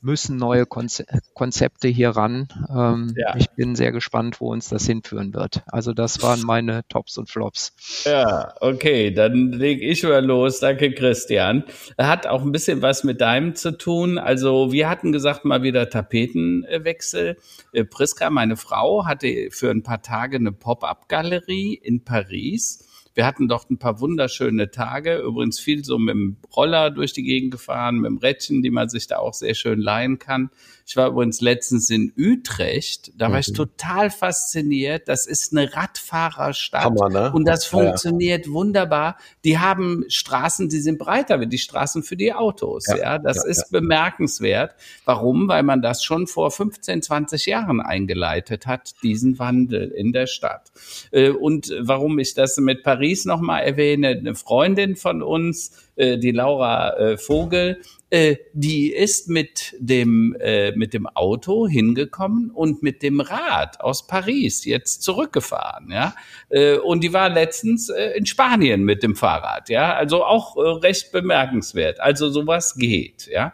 müssen neue Konzepte hier ran. Ähm, ja. Ich bin sehr gespannt, wo uns das hinführen wird. Also das waren meine Tops und Flops. Ja, okay, dann lege ich mal los. Danke, Christian. Hat auch ein bisschen was mit deinem zu tun. Also wir hatten gesagt, mal wieder Tapetenwechsel. Äh, Priska, meine Frau, hatte für ein paar Tage eine Pop-up-Galerie in Paris Wir hatten dort ein paar wunderschöne Tage. Übrigens viel so mit dem Roller durch die Gegend gefahren, mit dem Rädchen, die man sich da auch sehr schön leihen kann. Ich war übrigens letztens in Utrecht. Da war ich mhm. total fasziniert. Das ist eine Radfahrerstadt. Hammer, ne? Und das funktioniert ja. wunderbar. Die haben Straßen, die sind breiter wie die Straßen für die Autos. Ja, ja das ja, ist bemerkenswert. Warum? Weil man das schon vor 15, 20 Jahren eingeleitet hat, diesen Wandel in der Stadt. Äh, und warum ich das mit Paris nochmal erwähne, eine Freundin von uns, äh, die Laura äh, Vogel, äh, die ist mit dem, äh, mit dem Auto hingekommen und mit dem Rad aus Paris jetzt zurückgefahren, ja. Äh, und die war letztens äh, in Spanien mit dem Fahrrad, ja. Also auch äh, recht bemerkenswert. Also sowas geht, ja.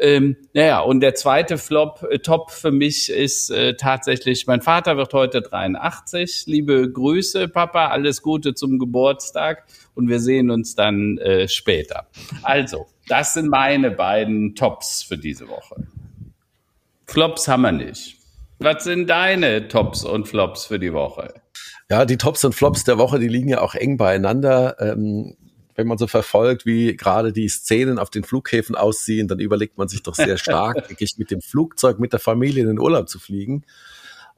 Ähm, naja, und der zweite Flop, äh, Top für mich ist äh, tatsächlich, mein Vater wird heute 83. Liebe Grüße, Papa, alles Gute zum Geburtstag und wir sehen uns dann äh, später. Also, das sind meine beiden Tops für diese Woche. Flops haben wir nicht. Was sind deine Tops und Flops für die Woche? Ja, die Tops und Flops der Woche, die liegen ja auch eng beieinander. Ähm, wenn man so verfolgt, wie gerade die Szenen auf den Flughäfen aussehen, dann überlegt man sich doch sehr stark, wirklich mit dem Flugzeug, mit der Familie in den Urlaub zu fliegen.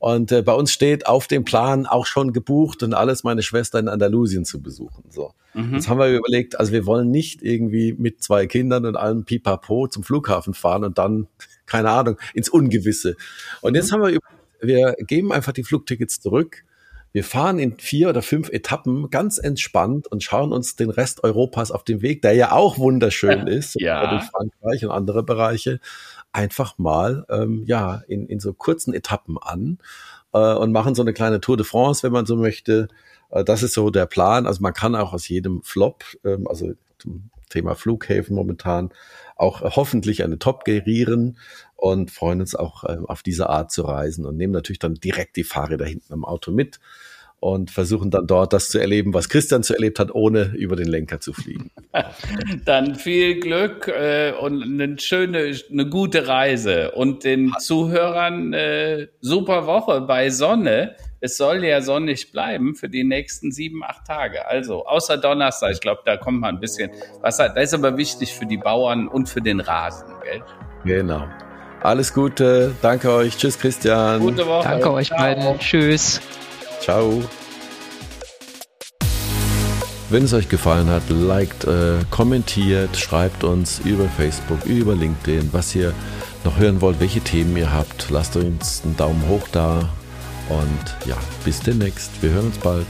Und äh, bei uns steht auf dem Plan auch schon gebucht und alles meine Schwester in Andalusien zu besuchen. So. Mhm. Jetzt haben wir überlegt, also wir wollen nicht irgendwie mit zwei Kindern und allem Pipapo zum Flughafen fahren und dann, keine Ahnung, ins Ungewisse. Und jetzt mhm. haben wir, wir geben einfach die Flugtickets zurück. Wir fahren in vier oder fünf Etappen ganz entspannt und schauen uns den Rest Europas auf dem Weg, der ja auch wunderschön ist, ja. durch Frankreich und andere Bereiche, einfach mal ähm, ja in, in so kurzen Etappen an äh, und machen so eine kleine Tour de France, wenn man so möchte. Äh, das ist so der Plan. Also man kann auch aus jedem Flop, ähm, also zum Thema Flughäfen momentan, auch hoffentlich eine Top gerieren und freuen uns auch äh, auf diese Art zu reisen und nehmen natürlich dann direkt die Fahrräder hinten am Auto mit und versuchen dann dort das zu erleben, was Christian zu erlebt hat, ohne über den Lenker zu fliegen. Dann viel Glück äh, und eine schöne, eine gute Reise und den Zuhörern äh, super Woche bei Sonne. Es soll ja sonnig bleiben für die nächsten sieben, acht Tage. Also außer Donnerstag, ich glaube, da kommt mal ein bisschen Wasser. Das ist aber wichtig für die Bauern und für den Rasen. Gell? Genau. Alles Gute. Danke euch. Tschüss, Christian. Gute Woche. Danke euch Ciao. beiden. Tschüss. Ciao. Wenn es euch gefallen hat, liked, äh, kommentiert, schreibt uns über Facebook, über LinkedIn, was ihr noch hören wollt, welche Themen ihr habt. Lasst uns einen Daumen hoch da und ja, bis demnächst. Wir hören uns bald.